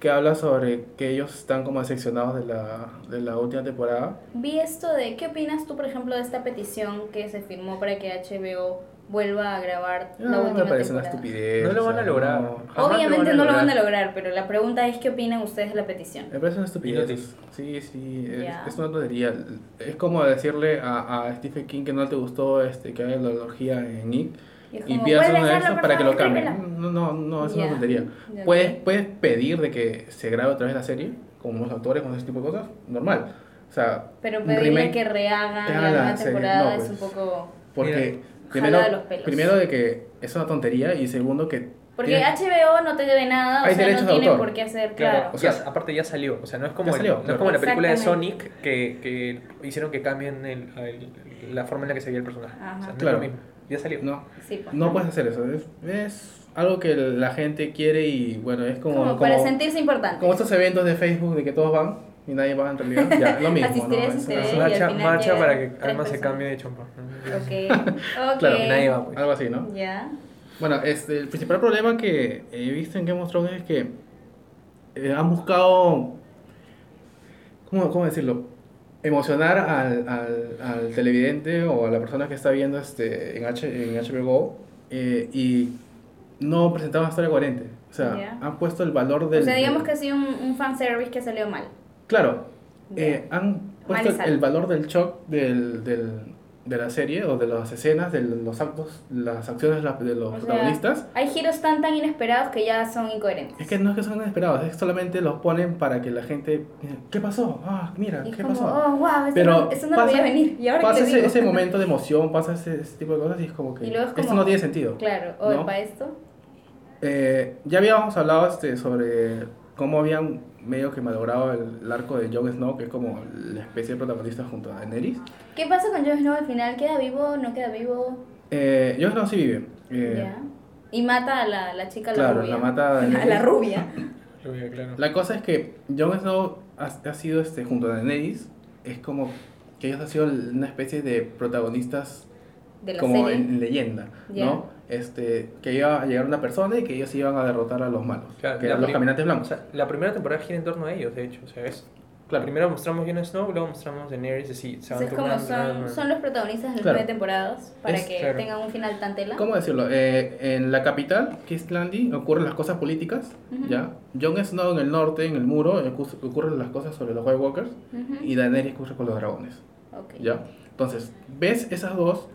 que habla sobre que ellos están como decepcionados de la, de la última temporada. Vi esto de, ¿qué opinas tú, por ejemplo, de esta petición que se firmó para que HBO vuelva a grabar la Ah, última me parece una temporada? estupidez. No lo van a lograr. no- Obviamente lo no lo van a lograr. lograr, pero la pregunta es, ¿qué opinan ustedes de la petición? Me parece una estupidez. Sí, sí, es, Ya. es una tontería. Es como decirle a, a Stephen King que no te gustó este, que haga la analogía en Nick Y es y pidas "¿Puedes uno de esos para que lo favor? cambie. Escríbelo". No, no, no, es Ya. una tontería. Ya, Puedes, ok. puedes pedir de que se grabe otra vez la serie, como los autores, con ese tipo de cosas, normal. O sea, Pero pedirle remake, que rehagan que la temporada no, es pues. un poco... porque Mira, primero, de los pelos. primero de que es una tontería y segundo que... Porque tiene- HBO no te debe nada, o Hay sea, derechos no tiene autor. por qué hacer, Claro, claro. o sea, ya- aparte ya salió, o sea, no es como, el- salió, no es como la película de. Sonic que, que hicieron que cambien el, el- la forma en la que se veía el personaje. Ajá. O sea, no Claro. es lo mismo, ya salió. No, Sí, pues, no puedes hacer eso. Es, es algo que la gente quiere y bueno, es como... Como, para como- sentirse importante. Como estos eventos de Facebook de que todos van y nadie va en realidad. Ya, lo mismo. Asistiré, ¿no? Es- asistiré. es- al Marcha, marcha para que Alma se cambie de chompa. Ok, ok. Claro, Y nadie va, pues. algo así, ¿no? Ya. Bueno, este, el principal problema que he visto en Game of Thrones es que eh, han buscado, ¿cómo, cómo decirlo? Emocionar al, al, al televidente o a la persona que está viendo este, en, H, en HBO Go eh, y no presentar una historia coherente. O sea, han puesto el valor del... O sea, digamos que ha sido un, un fanservice que salió mal. Claro, eh, han puesto el valor del shock del, del, de la serie o de las escenas, de los actos, las acciones de los O sea, protagonistas. hay giros tan tan inesperados que ya son incoherentes. Es que no es que son inesperados, es que solamente los ponen para que la gente... ¿Qué pasó? Ah, mira, Y ¿qué como, pasó? oh, wow, eso Pero no, eso no lo pasa- veía venir. Y ahora pasa ese, momento de emoción, pasa ese, ese tipo de cosas y es como que esto no tiene sentido. Claro, o ¿no? para esto. Eh, ya habíamos hablado este, sobre cómo habían medio que malogrado el, el arco de Jon Snow, que es como la especie de protagonista junto a Daenerys. ¿Qué pasa con Jon Snow al final? ¿Queda vivo? ¿No queda vivo? Eh, Jon Snow sí vive. Eh, ya. Y mata a la, la chica, la claro, rubia. la mata a a Daenerys. la rubia. Rubia, claro. La cosa es que Jon Snow ha, ha sido este, junto a Daenerys, es como que ellos han sido una especie de protagonistas De la como serie. en, en leyenda, Ya. ¿no? Este, que iba a llegar una persona y que ellos iban a derrotar a los malos, Claro, que eran los caminantes O blancos. sea, la primera temporada gira en torno a ellos, de hecho. O sea, es. Claro. Primero mostramos Jon Snow, luego mostramos Daenerys, así. Se van Entonces, como son, son los protagonistas de las Claro. nueve temporadas para Es- que claro. tengan un final tan tela. ¿Cómo decirlo? Eh, en la capital, King's Landing, ocurren las cosas políticas, Ujú. ¿ya? Jon Snow en el norte, en el muro, ocu- ocurren las cosas sobre los White Walkers Ujú. y Daenerys ocurre con los dragones, Ok. ¿ya? Entonces, ves esas dos,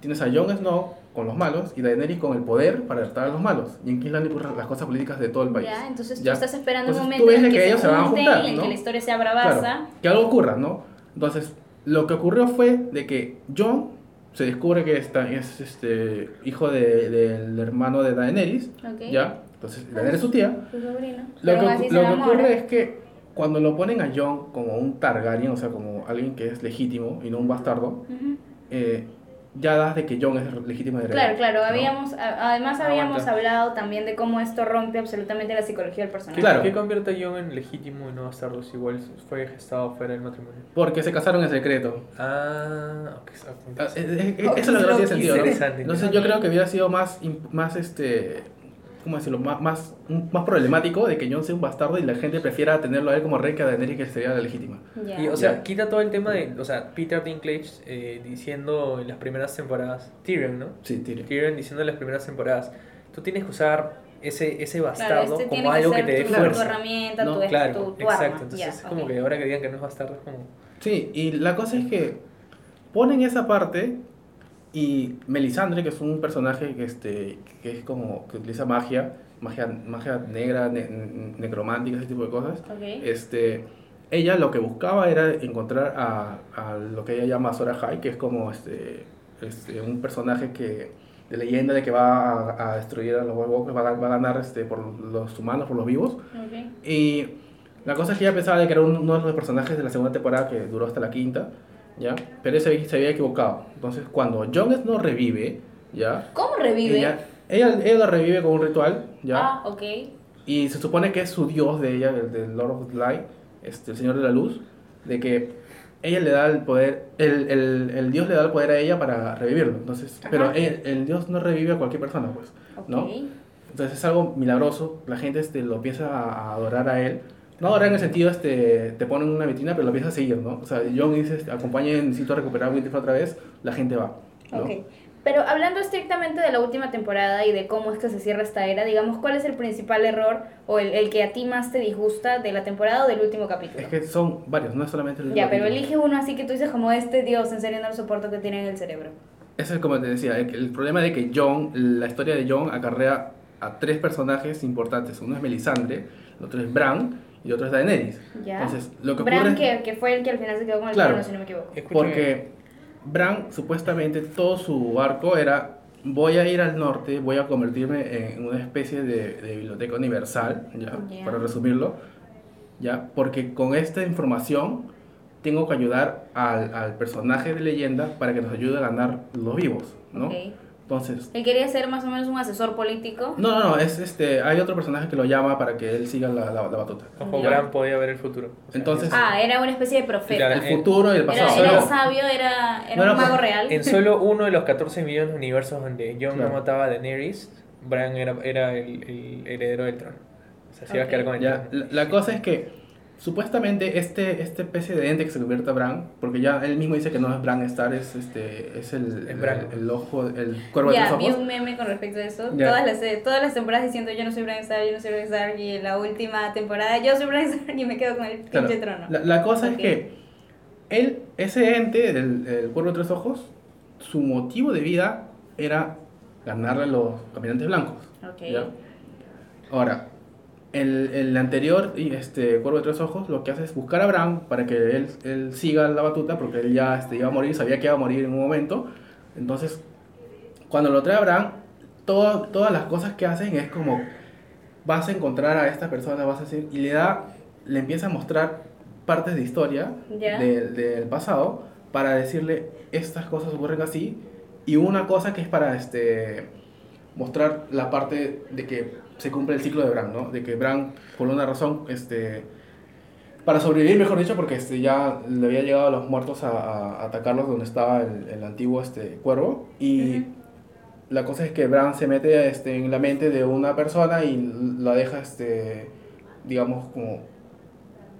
tienes a Jon Snow con los malos y Daenerys con el poder para derrotar a los malos. Y en King's Landing ocurren las cosas políticas de todo el país. Ya, entonces Ya. tú estás esperando Entonces, un tú momento ves en el que que, ellos se se van a juntar, en ¿no? que la historia sea Claro, bravaza. que algo ocurra, ¿no? Entonces, lo que ocurrió fue de que Jon se descubre que está, es este hijo de- del hermano de Daenerys, Ok. ¿ya? Entonces, Daenerys es su tía. Su sobrino. Lo que, lo que ocurre es que cuando lo ponen a Jon como un Targaryen, o sea, como alguien que es legítimo y no un bastardo, Ujú. eh, ya das de que Jon es legítimo de Claro, claro. ¿no? Habíamos, además habíamos Aguanta. hablado también de cómo esto rompe absolutamente la psicología del personaje. ¿Qué, Claro. ¿Qué convierte a Jon en legítimo y no bastardo si igual fue gestado fuera del matrimonio? Porque se casaron en secreto. Ah, ok, exacto. Ah, eh, eh, eh, Ok, Eso es lo que no tiene sentido, ¿no? Interesante. Entonces yo creo que hubiera sido más, más este, ¿cómo decirlo? Más, más, más problemático de que Jon sea un bastardo y la gente prefiera tenerlo a él como rey que a Daenerys que sería la legítima. Ya. Y, o sea, Ya. quita todo el tema de, o sea, Peter Dinklage eh, diciendo en las primeras temporadas, Tyrion, ¿no? Sí, Tyrion. Tyrion diciendo en las primeras temporadas, tú tienes que usar ese, ese Claro, bastardo este como algo que ser te dé tu, Claro. tu fuerza. herramienta, No, tu, tu- Claro, tu exacto. arma. Entonces Ya, es como ok. que ahora que digan que no es bastardo es como... Sí, y la cosa es que ponen esa parte y Melisandre, que es un personaje que, este, que es como que utiliza magia, magia, magia negra, ne- ne- necromántica, ese tipo de cosas. Ok. Este, ella lo que buscaba era encontrar a, a lo que ella llama Sora High, que es como este, este, un personaje que de leyenda de que va a, a destruir a los White va va a ganar este, por los humanos, por los vivos. Ok. Y la cosa es que ella pensaba de que era un- uno de los personajes de la segunda temporada que duró hasta la quinta, ¿ya? Pero ella se, había equivocado. Entonces, cuando Jon Snow revive, ¿ya? ¿Cómo revive? Ella, ella, ella lo revive con un ritual, ¿ya? Ah, ok. Y se supone que es su dios de ella, el del Lord of Light, este, el Señor de la Luz, de que ella le da el poder, el, el, el dios le da el poder a ella para revivirlo. Entonces, Ajá. pero el, el dios no revive a cualquier persona, pues, Ok. ¿no? Entonces es algo milagroso, la gente este, lo empieza a, a adorar a él. No adorar en el sentido, este, te ponen en una vitrina, pero lo empieza a seguir, ¿no? O sea, John dice, acompañen, necesito recuperar Winterfell otra vez, la gente va, ¿no? Ok. Pero hablando estrictamente de la última temporada y de cómo es que se cierra esta era, digamos, ¿cuál es el principal error o el, el que a ti más te disgusta de la temporada o del último capítulo? Es que son varios, no es solamente el Ya, pero capítulo. elige uno así que tú dices como este Dios, en serio no lo soporto que tiene en el cerebro. Eso es como te decía, el, el problema de que John, la historia de John acarrea a tres personajes importantes. Uno es Melisandre, el otro es Bran y otro es Daenerys. Ya. Entonces, lo que Bran, ocurre es que, que fue el que al final se quedó con el Claro. trono, si no me equivoco. Escúchame, porque Bran supuestamente todo su arco era voy a ir al norte, voy a convertirme en una especie de, de biblioteca universal, ¿ya? Para resumirlo, ¿ya? porque con esta información tengo que ayudar al, al personaje de leyenda para que nos ayude a ganar los vivos, ¿no? Ok. Entonces, Él quería ser más o menos un asesor político. No, no, no, es este, hay otro personaje que lo llama para que él siga la, la, la batuta. Ojo, Ya. Bran podía ver el futuro. O sea, Entonces- es- Ah, era una especie de profeta. El futuro y el Era, pasado. era ¿no? sabio, era, era No era un mago pa- real. en solo uno de los 14 millones de universos donde Jon Claro. no mataba a Daenerys, Bran era, era el, el heredero del trono. O sea, se iba a quedar con el Ya, trono. la, la cosa es que supuestamente este, este especie de ente que se convierte a Bran, porque ya él mismo dice que no es Bran Star, es, este, es el, el, Bran. el ojo, el cuervo de Ya, tres vi ojos. un meme con respecto a eso. Todas, las, eh, todas las temporadas diciendo yo no soy Bran Stark, yo no soy Bran Stark. Y en la última temporada yo soy Bran Stark y me quedo con el Claro, pinche trono. La, la cosa es que él, ese ente, el, el cuervo de tres ojos, su motivo de vida era ganarle a los caminantes blancos. Ok. ¿ya? Ahora, el, el anterior, y este cuervo de tres ojos, lo que hace es buscar a Bran para que él, él siga la batuta, porque él ya este, iba a morir, sabía que iba a morir en un momento. Entonces, cuando lo trae a Bran, todo- todas las cosas que hacen es como vas a encontrar a esta persona, vas a decir, y le da, le empieza a mostrar partes de historia del, del pasado para decirle estas cosas ocurren así y una cosa que es para este mostrar la parte de que se cumple el ciclo de Bran, ¿no? De que Bran, por una razón, este, para sobrevivir, mejor dicho, porque este, ya le había llegado a los muertos a, a atacarlos donde estaba el, el antiguo este, cuervo. Y Ujú. la cosa es que Bran se mete este, en la mente de una persona y la deja, este, digamos, como...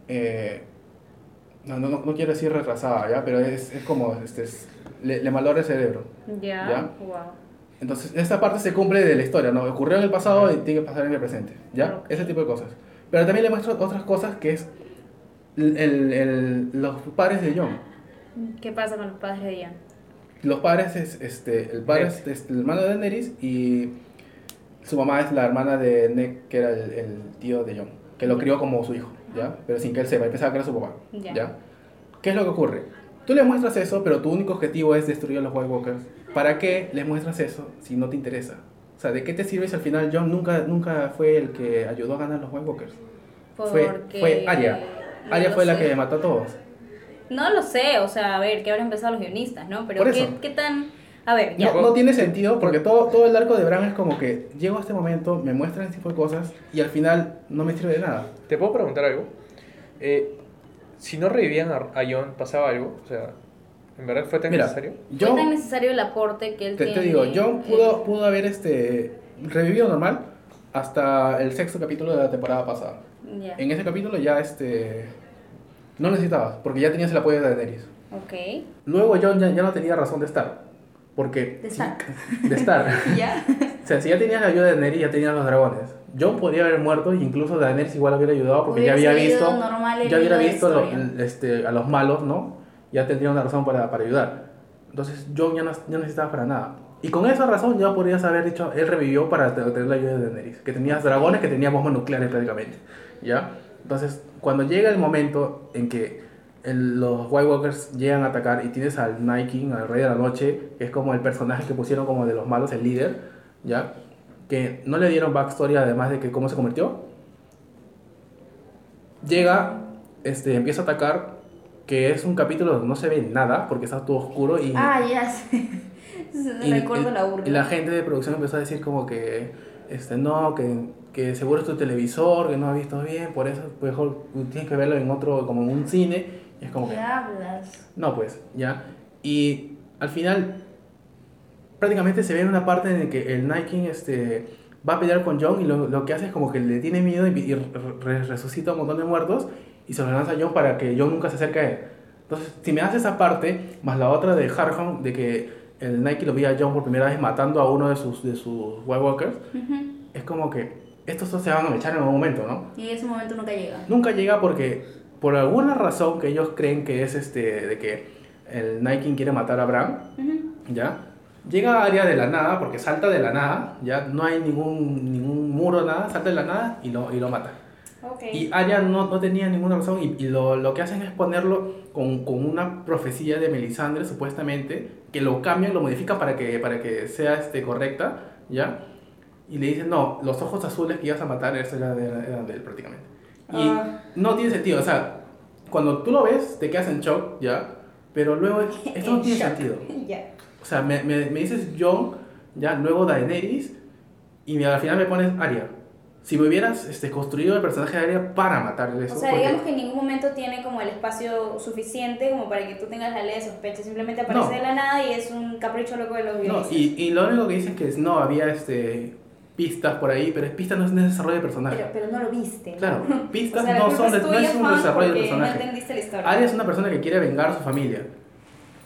eh, no, no, no quiero decir retrasada, ¿ya? Pero es, es como, este, es- le, le malora el cerebro. Ya. Ya. Wow. Entonces, esta parte se cumple de la historia, ¿no? Ocurrió en el pasado y tiene que pasar en el presente, ¿ya? Ese tipo de cosas. Pero también le muestro otras cosas que es el, el- el- los padres de John. ¿Qué pasa con los padres de Jan? Los padres es, este, el padre es, este, el hermano de Daenerys y su mamá es la hermana de Ned, que era el, el tío de John, que lo crió como su hijo, ¿ya? Pero sin que él sepa, él pensaba que era su papá, Ya. ¿ya? ¿Qué es lo que ocurre? Tú le muestras eso, pero tu único objetivo es destruir a los White Walkers. ¿Para qué les muestras eso si no te interesa? O sea, ¿de qué te sirve si al final John nunca, nunca fue el que ayudó a ganar los White Walkers? Fue, fue Arya. No Arya lo fue la sé. que mató a todos. No lo sé, o sea, a ver, que habrán empezado los guionistas, ¿no? Pero ¿qué, qué tan...? A ver, ya. No, no tiene sentido porque todo, todo el arco de Bran es como que llego a este momento, me muestran este tipo de cosas y al final no me sirve de nada. ¿Te puedo preguntar algo? Eh, si no revivían a, a Jon, ¿pasaba algo? O sea, ¿en verdad fue tan Mira, necesario? ¿Fue yo tan necesario el aporte que él te, tiene? te digo, John eh, pudo, pudo haber este, revivido normal hasta el sexto capítulo de la temporada pasada. Ya. En ese capítulo ya este, no necesitabas porque ya tenías el apoyo de Daenerys. Ok. Luego John ya, ya no tenía razón de estar. Porque... De estar. De estar. ¿Ya? O sea, si ya tenías la ayuda de Daenerys, ya tenías los dragones. John podría haber muerto y incluso Daenerys igual hubiera ayudado porque Hubiera ya había visto, ya hubiera visto lo- este, a los malos, ¿no? Ya tendría una razón para, para ayudar. Entonces John ya no, ya necesitaba para nada. Y con esa razón ya podrías haber dicho, él revivió para te- tener la ayuda de Daenerys. Que tenías dragones, que tenía bombas nucleares prácticamente. ¿Ya? Entonces, cuando llega el momento en que el- los White Walkers llegan a atacar y tienes al Night King, al Rey de la Noche, que es como el personaje que pusieron como de los malos, el líder, ¿ya? Que no le dieron backstory además de que cómo se convirtió. Llega, este, empieza a atacar, que es un capítulo donde no se ve nada porque está todo oscuro y... Ah, ya sé. Y, Recuerdo la burla. y la gente de producción empezó a decir como que, este, no, que, que seguro es tu televisor, que no has visto bien, por eso mejor tienes que verlo en otro, como en un cine. Y es como que, ¿Qué hablas? no, pues, ya. Y al final, prácticamente se ve en una parte en la que el King este, va a pelear con John y lo, lo que hace es como que le tiene miedo y, y re- resucita a un montón de muertos y se lo lanza a John para que John nunca se acerque a él. Entonces, si me hace esa parte, más la otra de Harham, de que el Nike lo vi a John por primera vez matando a uno de sus, de sus White Walkers, Ujú. es como que estos dos se van a echar en algún momento, ¿no? Y ese momento nunca llega. Nunca llega porque, por alguna razón que ellos creen que es este, de que el Nike quiere matar a Bran, Ujú. ¿ya? Llega a área de la nada, porque salta de la nada, ya no hay ningún, ningún muro, nada, salta de la nada y lo, y lo mata. Ok. Y Arya no, no tenía ninguna razón y, y lo, lo que hacen es ponerlo con, con una profecía de Melisandre, supuestamente, que lo cambian, lo modifican para que, para que sea este, correcta, ¿ya? Y le dicen, no, los ojos azules que ibas a matar, eso era de, de él prácticamente. Y Ah. no tiene sentido, o sea, cuando tú lo ves, te quedas en shock, ¿ya? Pero luego, esto no En tiene shock. sentido. Ya. O sea, me, me, me dices Jon, ya, luego Daenerys, y al final me pones Arya. Si me hubieras este, construido el personaje de Arya para matarle eso. O sea, porque- digamos que en ningún momento tiene como el espacio suficiente como para que tú tengas la ley de sospecha. Simplemente aparece No. de la nada y es un capricho loco de los No, guionistas. y, y lo único que dicen que es, no, había este... pistas por ahí, pero pistas no es desarrollo de personaje. Pero, pero no lo viste. Claro, pistas O sea, la no son no es un desarrollo de personaje. No entendiste la historia. Arya es una persona que quiere vengar a su familia.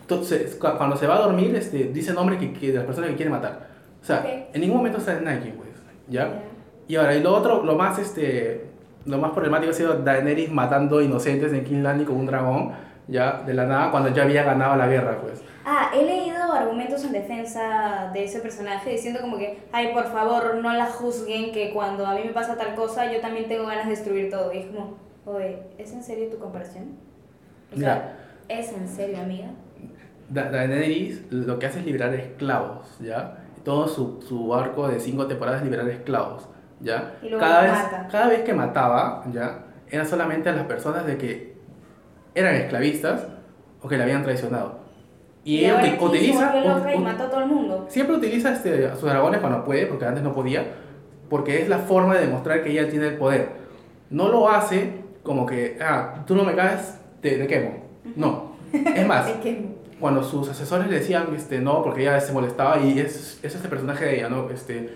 Entonces, cu- cuando se va a dormir, este, dice nombres que, que de las personas que quiere matar. O sea, Ok. en ningún momento está en Nike, pues. ¿Ya? Y ahora, y lo otro, lo más, este, lo más problemático ha sido Daenerys matando inocentes en King Landing con un dragón, ya, de la nada, cuando ya había ganado la guerra, pues. Ah, he leído argumentos en defensa de ese personaje diciendo como que, ay, por favor, no la juzguen, que cuando a mí me pasa tal cosa, yo también tengo ganas de destruir todo. Y es como, oye, ¿es en serio tu comparación? O sea, ¿es en serio, amiga? Da- Daenerys lo que hace es liberar esclavos, ¿ya? Todo su, su arco de cinco temporadas es liberar esclavos, ¿ya? Y luego Cada vez, mata. cada vez que mataba, ¿ya? Era solamente a las personas de que eran esclavistas o que le habían traicionado. Y, aquí se utiliza... y mató a todo el mundo. Siempre utiliza este, a sus dragones cuando puede, porque antes no podía, porque es la forma de demostrar que ella tiene el poder. No lo hace como que, ah, tú no me caes, te, te quemo. No. Es más, cuando sus asesores le decían este, no, porque ella se molestaba y es, es este personaje de ella, ¿no? Este,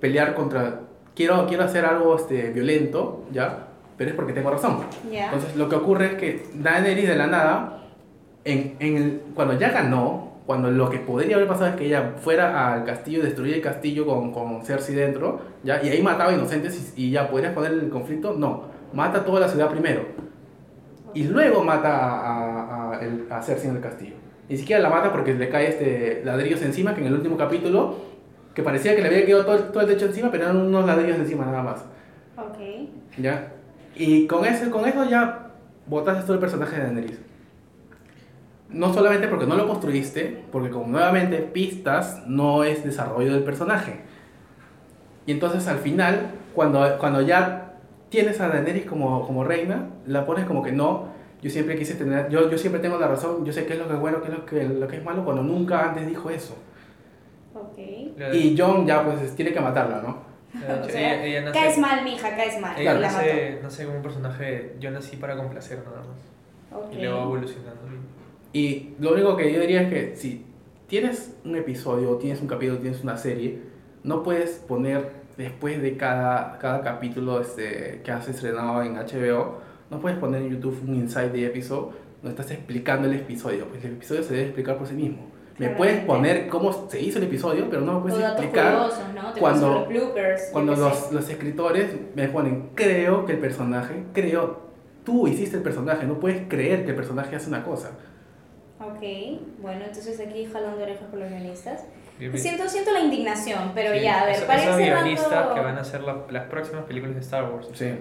pelear contra, quiero, quiero hacer algo este, violento, ¿ya? Pero es porque tengo razón. ya. Entonces lo que ocurre es que Daenerys de la nada, en, en el, cuando ya ganó, cuando lo que podría haber pasado es que ella fuera al castillo destruir el castillo con, con Cersei dentro, ¿ya? Y ahí mataba inocentes y, y ya podrías poner el conflicto, no, mata toda la ciudad primero. Y luego mata a, a, a, el- a Cersei en el castillo. Ni siquiera la mata porque le cae este ladrillos encima, que en el último capítulo, que parecía que le había quedado todo, todo el techo encima, pero eran unos ladrillos encima nada más. Ok. ¿Ya? Y con eso, con eso ya botaste todo el personaje de Daenerys. No solamente porque no lo construiste, porque como nuevamente pistas no es desarrollo del personaje. Y entonces al final, cuando, cuando ya tienes a Daenerys como, como reina, la pones como que no, yo siempre quise tener, yo, yo siempre tengo la razón, yo sé qué es lo que es bueno, qué es lo que, lo que es malo, cuando nunca antes dijo eso. Ok. Y John ya pues tiene que matarla, ¿no? O ella, sea, ella nace, caes mal, mija, caes mal. ella la nace, nace como un personaje, yo nací para complacer nada más. mató. Ok. Y luego va evolucionando. Y lo único que yo diría es que si tienes un episodio, tienes un capítulo, tienes una serie, no puedes poner después de cada, cada capítulo este, que has estrenado en HBO, no puedes poner en YouTube un inside de episodio donde estás explicando el episodio, pues el episodio se debe explicar por sí mismo. Me puedes poner cómo se hizo el episodio, pero no me O puedes datos explicar curiosos, ¿no? Te cuando- los bloopers. cuando los, los escritores me ponen, creo que el personaje, creo, tú hiciste el personaje, no puedes creer que el personaje hace una cosa. Ok, bueno, entonces aquí jalando orejas con los guionistas. Bien, bien. Siento, siento la indignación, pero Sí, ya, a ver, para ir cerrando... guionistas que van a hacer la- las próximas películas de Star Wars. Sí.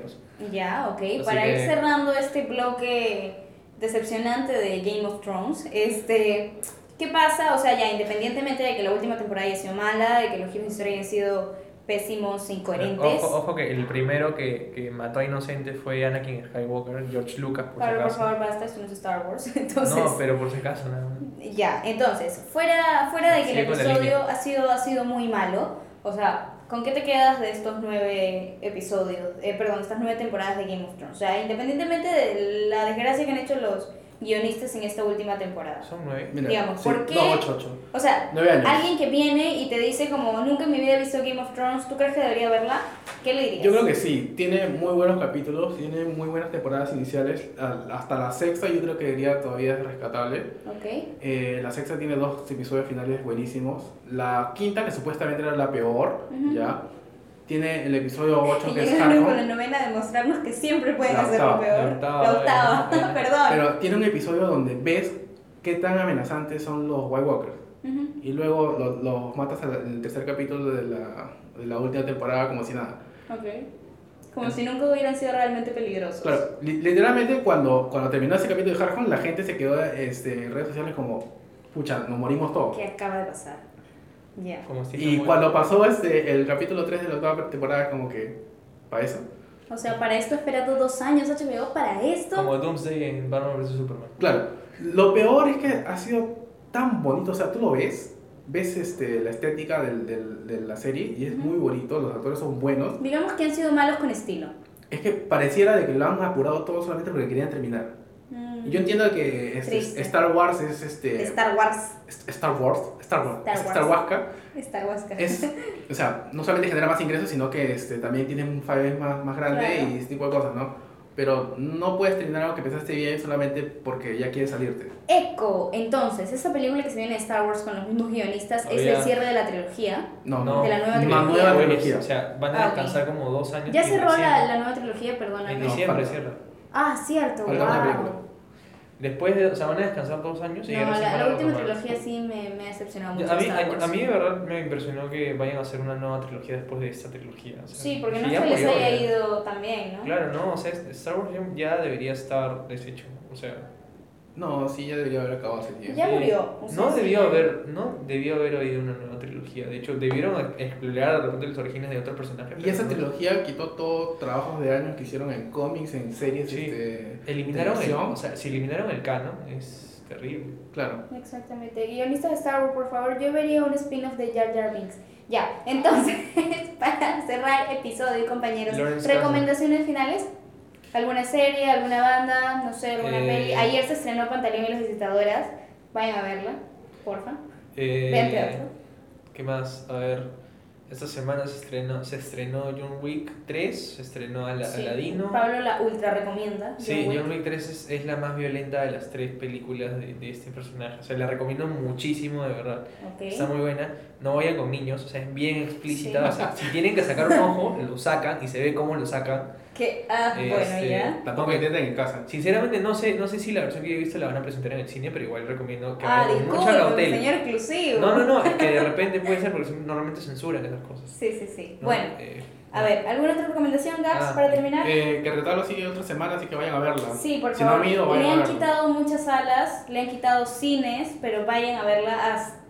Ya, ok, Así para ir que- cerrando este bloque decepcionante de Game of Thrones, este, ¿qué pasa? O sea, ya independientemente de que la última temporada haya sido mala, de que los giros de historia hayan sido pésimos, incoherentes. Ojo, ojo que el primero que, que mató a inocentes fue Anakin Skywalker, George Lucas, por si Pablo, por acaso. favor, basta, esto no es Star Wars. Entonces, No, pero por si acaso, nada más. Ya, entonces, fuera, fuera de que el con la episodio ha sido, ha sido muy malo, o sea, ¿con qué te quedas de estos nueve episodios, eh, perdón, estas nueve temporadas de Game of Thrones? O sea, independientemente de la desgracia que han hecho los guionistas en esta última temporada. Son nueve. Mira, Digamos, sí, ¿por qué? No, 8, 8. O sea, alguien que viene y te dice como, nunca en mi vida he visto Game of Thrones, ¿tú crees que debería verla? ¿Qué le dirías? Yo creo que sí, tiene muy buenos capítulos, tiene muy buenas temporadas iniciales. Hasta la sexta yo creo que diría todavía es rescatable. Ok, Eh, la sexta tiene dos episodios finales buenísimos. La quinta, que supuestamente era la peor, Ujú. ya. Tiene el episodio 8 y que es llegaron con la Hardcore. novena demostrarnos que siempre pueden La hacerlo octava, peor. la octava, La octava, eh, eh. perdón. Pero tiene un episodio donde ves qué tan amenazantes son los White Walkers. Ujú. Y luego los los matas en el tercer capítulo de la, de la última temporada como si nada. Ok. Como si nunca hubieran sido realmente peligrosos. Claro, li- literalmente cuando, cuando terminó ese capítulo de Hardcore, la gente se quedó este, en redes sociales como, pucha, nos morimos todos. ¿Qué acaba de pasar? Ya. Como si Y cuando pasó este, el capítulo 3 de la octava temporada, como que, ¿para eso? O sea, para esto he esperado dos años HBO, para esto. Como Doomsday en Batman vs Superman. Claro, lo peor es que ha sido tan bonito, o sea, tú lo ves, ves este, la estética del, del- de la serie y es muy bonito, los actores son buenos. Digamos que han sido malos con estilo. Es que pareciera de que lo han apurado todo solamente porque querían terminar. Yo entiendo que este, Triste. Star Wars es este... Star Wars. Star Wars, Star Wars, Star Wars. Star Wars Star Wars. es, o sea, no solamente genera más ingresos, sino que este, también tiene un fanbase más, más grande Claro. y ese tipo de cosas, ¿no? Pero no puedes terminar algo que pensaste bien solamente porque ya quieres salirte. Echo, entonces, esta película que se viene de Star Wars con los mismos guionistas es Oiga. el cierre de la trilogía. No, No. De la nueva trilogía. nueva Bueno, trilogía. O sea, van Ah, a ok. descansar como dos años. Ya cerró la, la nueva trilogía, En perdóname. No, diciembre falta. cierra. Ah, cierto, Falta una película. wow. Después de, o sea, van a descansar dos años y No, la, la a última trilogía sí me, me ha decepcionado mucho. A mí, a, a mí de verdad me impresionó que vayan a hacer una nueva trilogía después de esta trilogía. o sea, Sí, porque no que les haya ya. ido tan bien, ¿no? Claro, no, o sea, Star Wars ya debería estar deshecho. O sea, No, sí, ya debería haber acabado hace tiempo. Ya murió. o sea, No sí. debió haber, no debió haber habido una nueva trilogía. De hecho, debieron explorar de repente los orígenes de otros personajes. Y esa no. trilogía quitó todos trabajos de años que hicieron en cómics, en series, Sí. este, Eliminaron el, o sea, si eliminaron el canon, es terrible. Claro. Exactamente. Guionista de Star Wars, por favor, yo vería un spin-off de Jar Jar Binks. Ya, entonces, para cerrar episodio, compañeros, Lawrence recomendaciones finales. ¿Alguna serie, alguna banda, no sé, alguna Eh. peli? Ayer se estrenó Pantaleón y las visitadoras. Vayan a verla, porfa. Eh, Vean teatro. ¿Qué más? A ver, esta semana se estrenó, se estrenó John Wick 3, se estrenó Ala- Sí. Aladino. Pablo la ultra recomienda. Sí, John Wick. John Wick 3 es, es la más violenta de las tres películas de, de este personaje. O sea, la recomiendo muchísimo, de verdad. Ok. Está muy buena. No vayan con niños, o sea, es bien explícita. Sí. O sea, si tienen que sacar un ojo, lo sacan y se ve cómo lo sacan. Que, ah, Este, bueno, ya. Tampoco intenten en casa. Sinceramente, no sé, no sé si la versión que yo he visto la van a presentar en el cine, pero igual recomiendo que Ah, vayan con mucha cautela. señor exclusivo. No, no, no, es que de repente puede ser porque normalmente censuran esas cosas. Sí, sí, sí. ¿no? Bueno, Eh, a ver, ¿alguna otra recomendación, Gaps, Ah, para terminar? Eh, que Retablo sigue otra semana, así que vayan a verla. Sí, por si no favor. han ido, le vayan a han verla. quitado muchas salas, le han quitado cines, pero vayan a verla hasta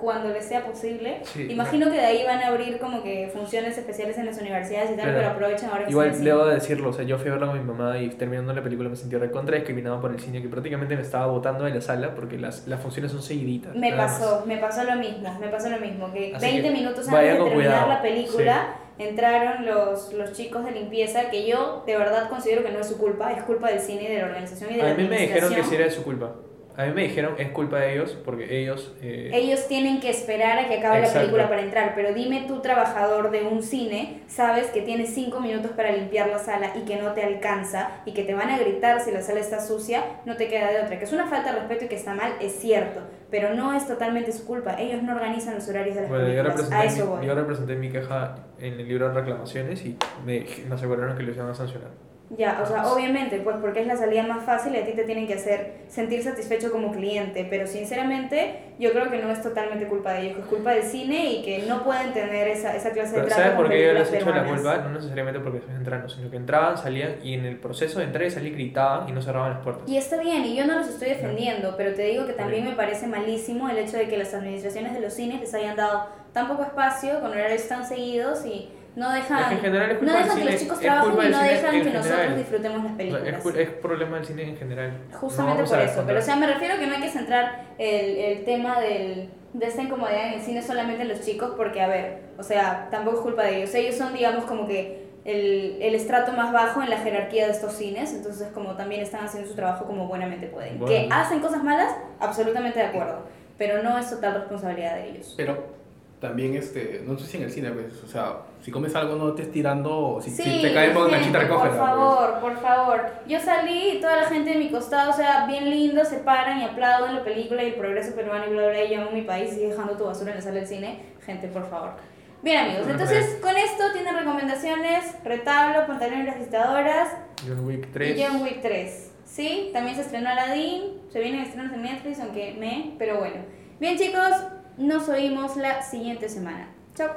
cuando les sea posible. Sí. Imagino que de ahí van a abrir como que funciones especiales en las universidades y tal, Claro. pero aprovechen ahora que Igual debo decirlo, o sea, yo fui a verla con mi mamá y terminando la película me sentí recontra discriminado por el cine que prácticamente me estaba botando de la sala porque las, las funciones son seguiditas. Me nada más. pasó, me pasó lo mismo, me pasó lo mismo, que Así 20 que minutos antes de terminar cuidado, la película entraron los, los chicos de limpieza, que yo de verdad considero que no es su culpa, es culpa del cine y de la organización y de la A mí me dijeron que sí era de su culpa. A mí me dijeron es culpa de ellos porque ellos... eh, Ellos tienen que esperar a que acabe Exacto. la película para entrar, pero dime tú, trabajador de un cine, sabes que tienes cinco minutos para limpiar la sala y que no te alcanza y que te van a gritar si la sala está sucia, no te queda de otra. Que es una falta de respeto y que está mal, es cierto, pero no es totalmente su culpa. Ellos no organizan los horarios de las Bueno, yo películas. A eso mi, voy. yo representé mi queja en el libro de reclamaciones y me, me aseguraron que los iban a sancionar. Ya, o sea, obviamente, pues porque es la salida más fácil y a ti te tienen que hacer sentir satisfecho como cliente, pero sinceramente yo creo que no es totalmente culpa de ellos, que es culpa del cine y que no pueden tener esa, esa clase de Pero trato ¿sabes por qué yo les echo la culpa? No necesariamente porque estén entrando, sino que entraban, salían y en el proceso de entrar y salir gritaban y no cerraban las puertas. Y está bien, y yo no los estoy defendiendo, pero te digo que también me parece malísimo el hecho de que las administraciones de los cines les hayan dado tan poco espacio, con horarios tan seguidos y no Es que dejan, en general es no dejan que cine, los chicos trabajen y del no dejan en que nosotros general. disfrutemos las películas. es, es problema del cine en general. Justamente No por eso, pero o sea, me refiero que no hay que centrar el, el tema del, de esta incomodidad en el cine solamente en los chicos, porque a ver, o sea, tampoco es culpa de ellos. Ellos son, digamos, como que el, el estrato más bajo en la jerarquía de estos cines, entonces como también están haciendo su trabajo como buenamente pueden. Bueno. Que hacen cosas malas, absolutamente de acuerdo, pero no es total responsabilidad de ellos. Pero también, este, no sé si en el cine, pues, o sea, si comes algo no estés tirando, si, si Sí, te cae por canchita, recógela. por pues. favor, por favor. Yo salí y toda la gente de mi costado, o sea, bien lindo, se paran y aplauden la película y el progreso peruano y bla, bla, bla, y amo mi país y dejando tu basura en la sala del cine. Gente, por favor. Bien, amigos, entonces con esto tienen recomendaciones, retablo, las visitadoras John Wick 3. y John Wick 3. Sí, también se estrenó Aladdin, se vienen estrenos en Netflix, aunque me, pero bueno. Bien, chicos, nos oímos la siguiente semana. Chao.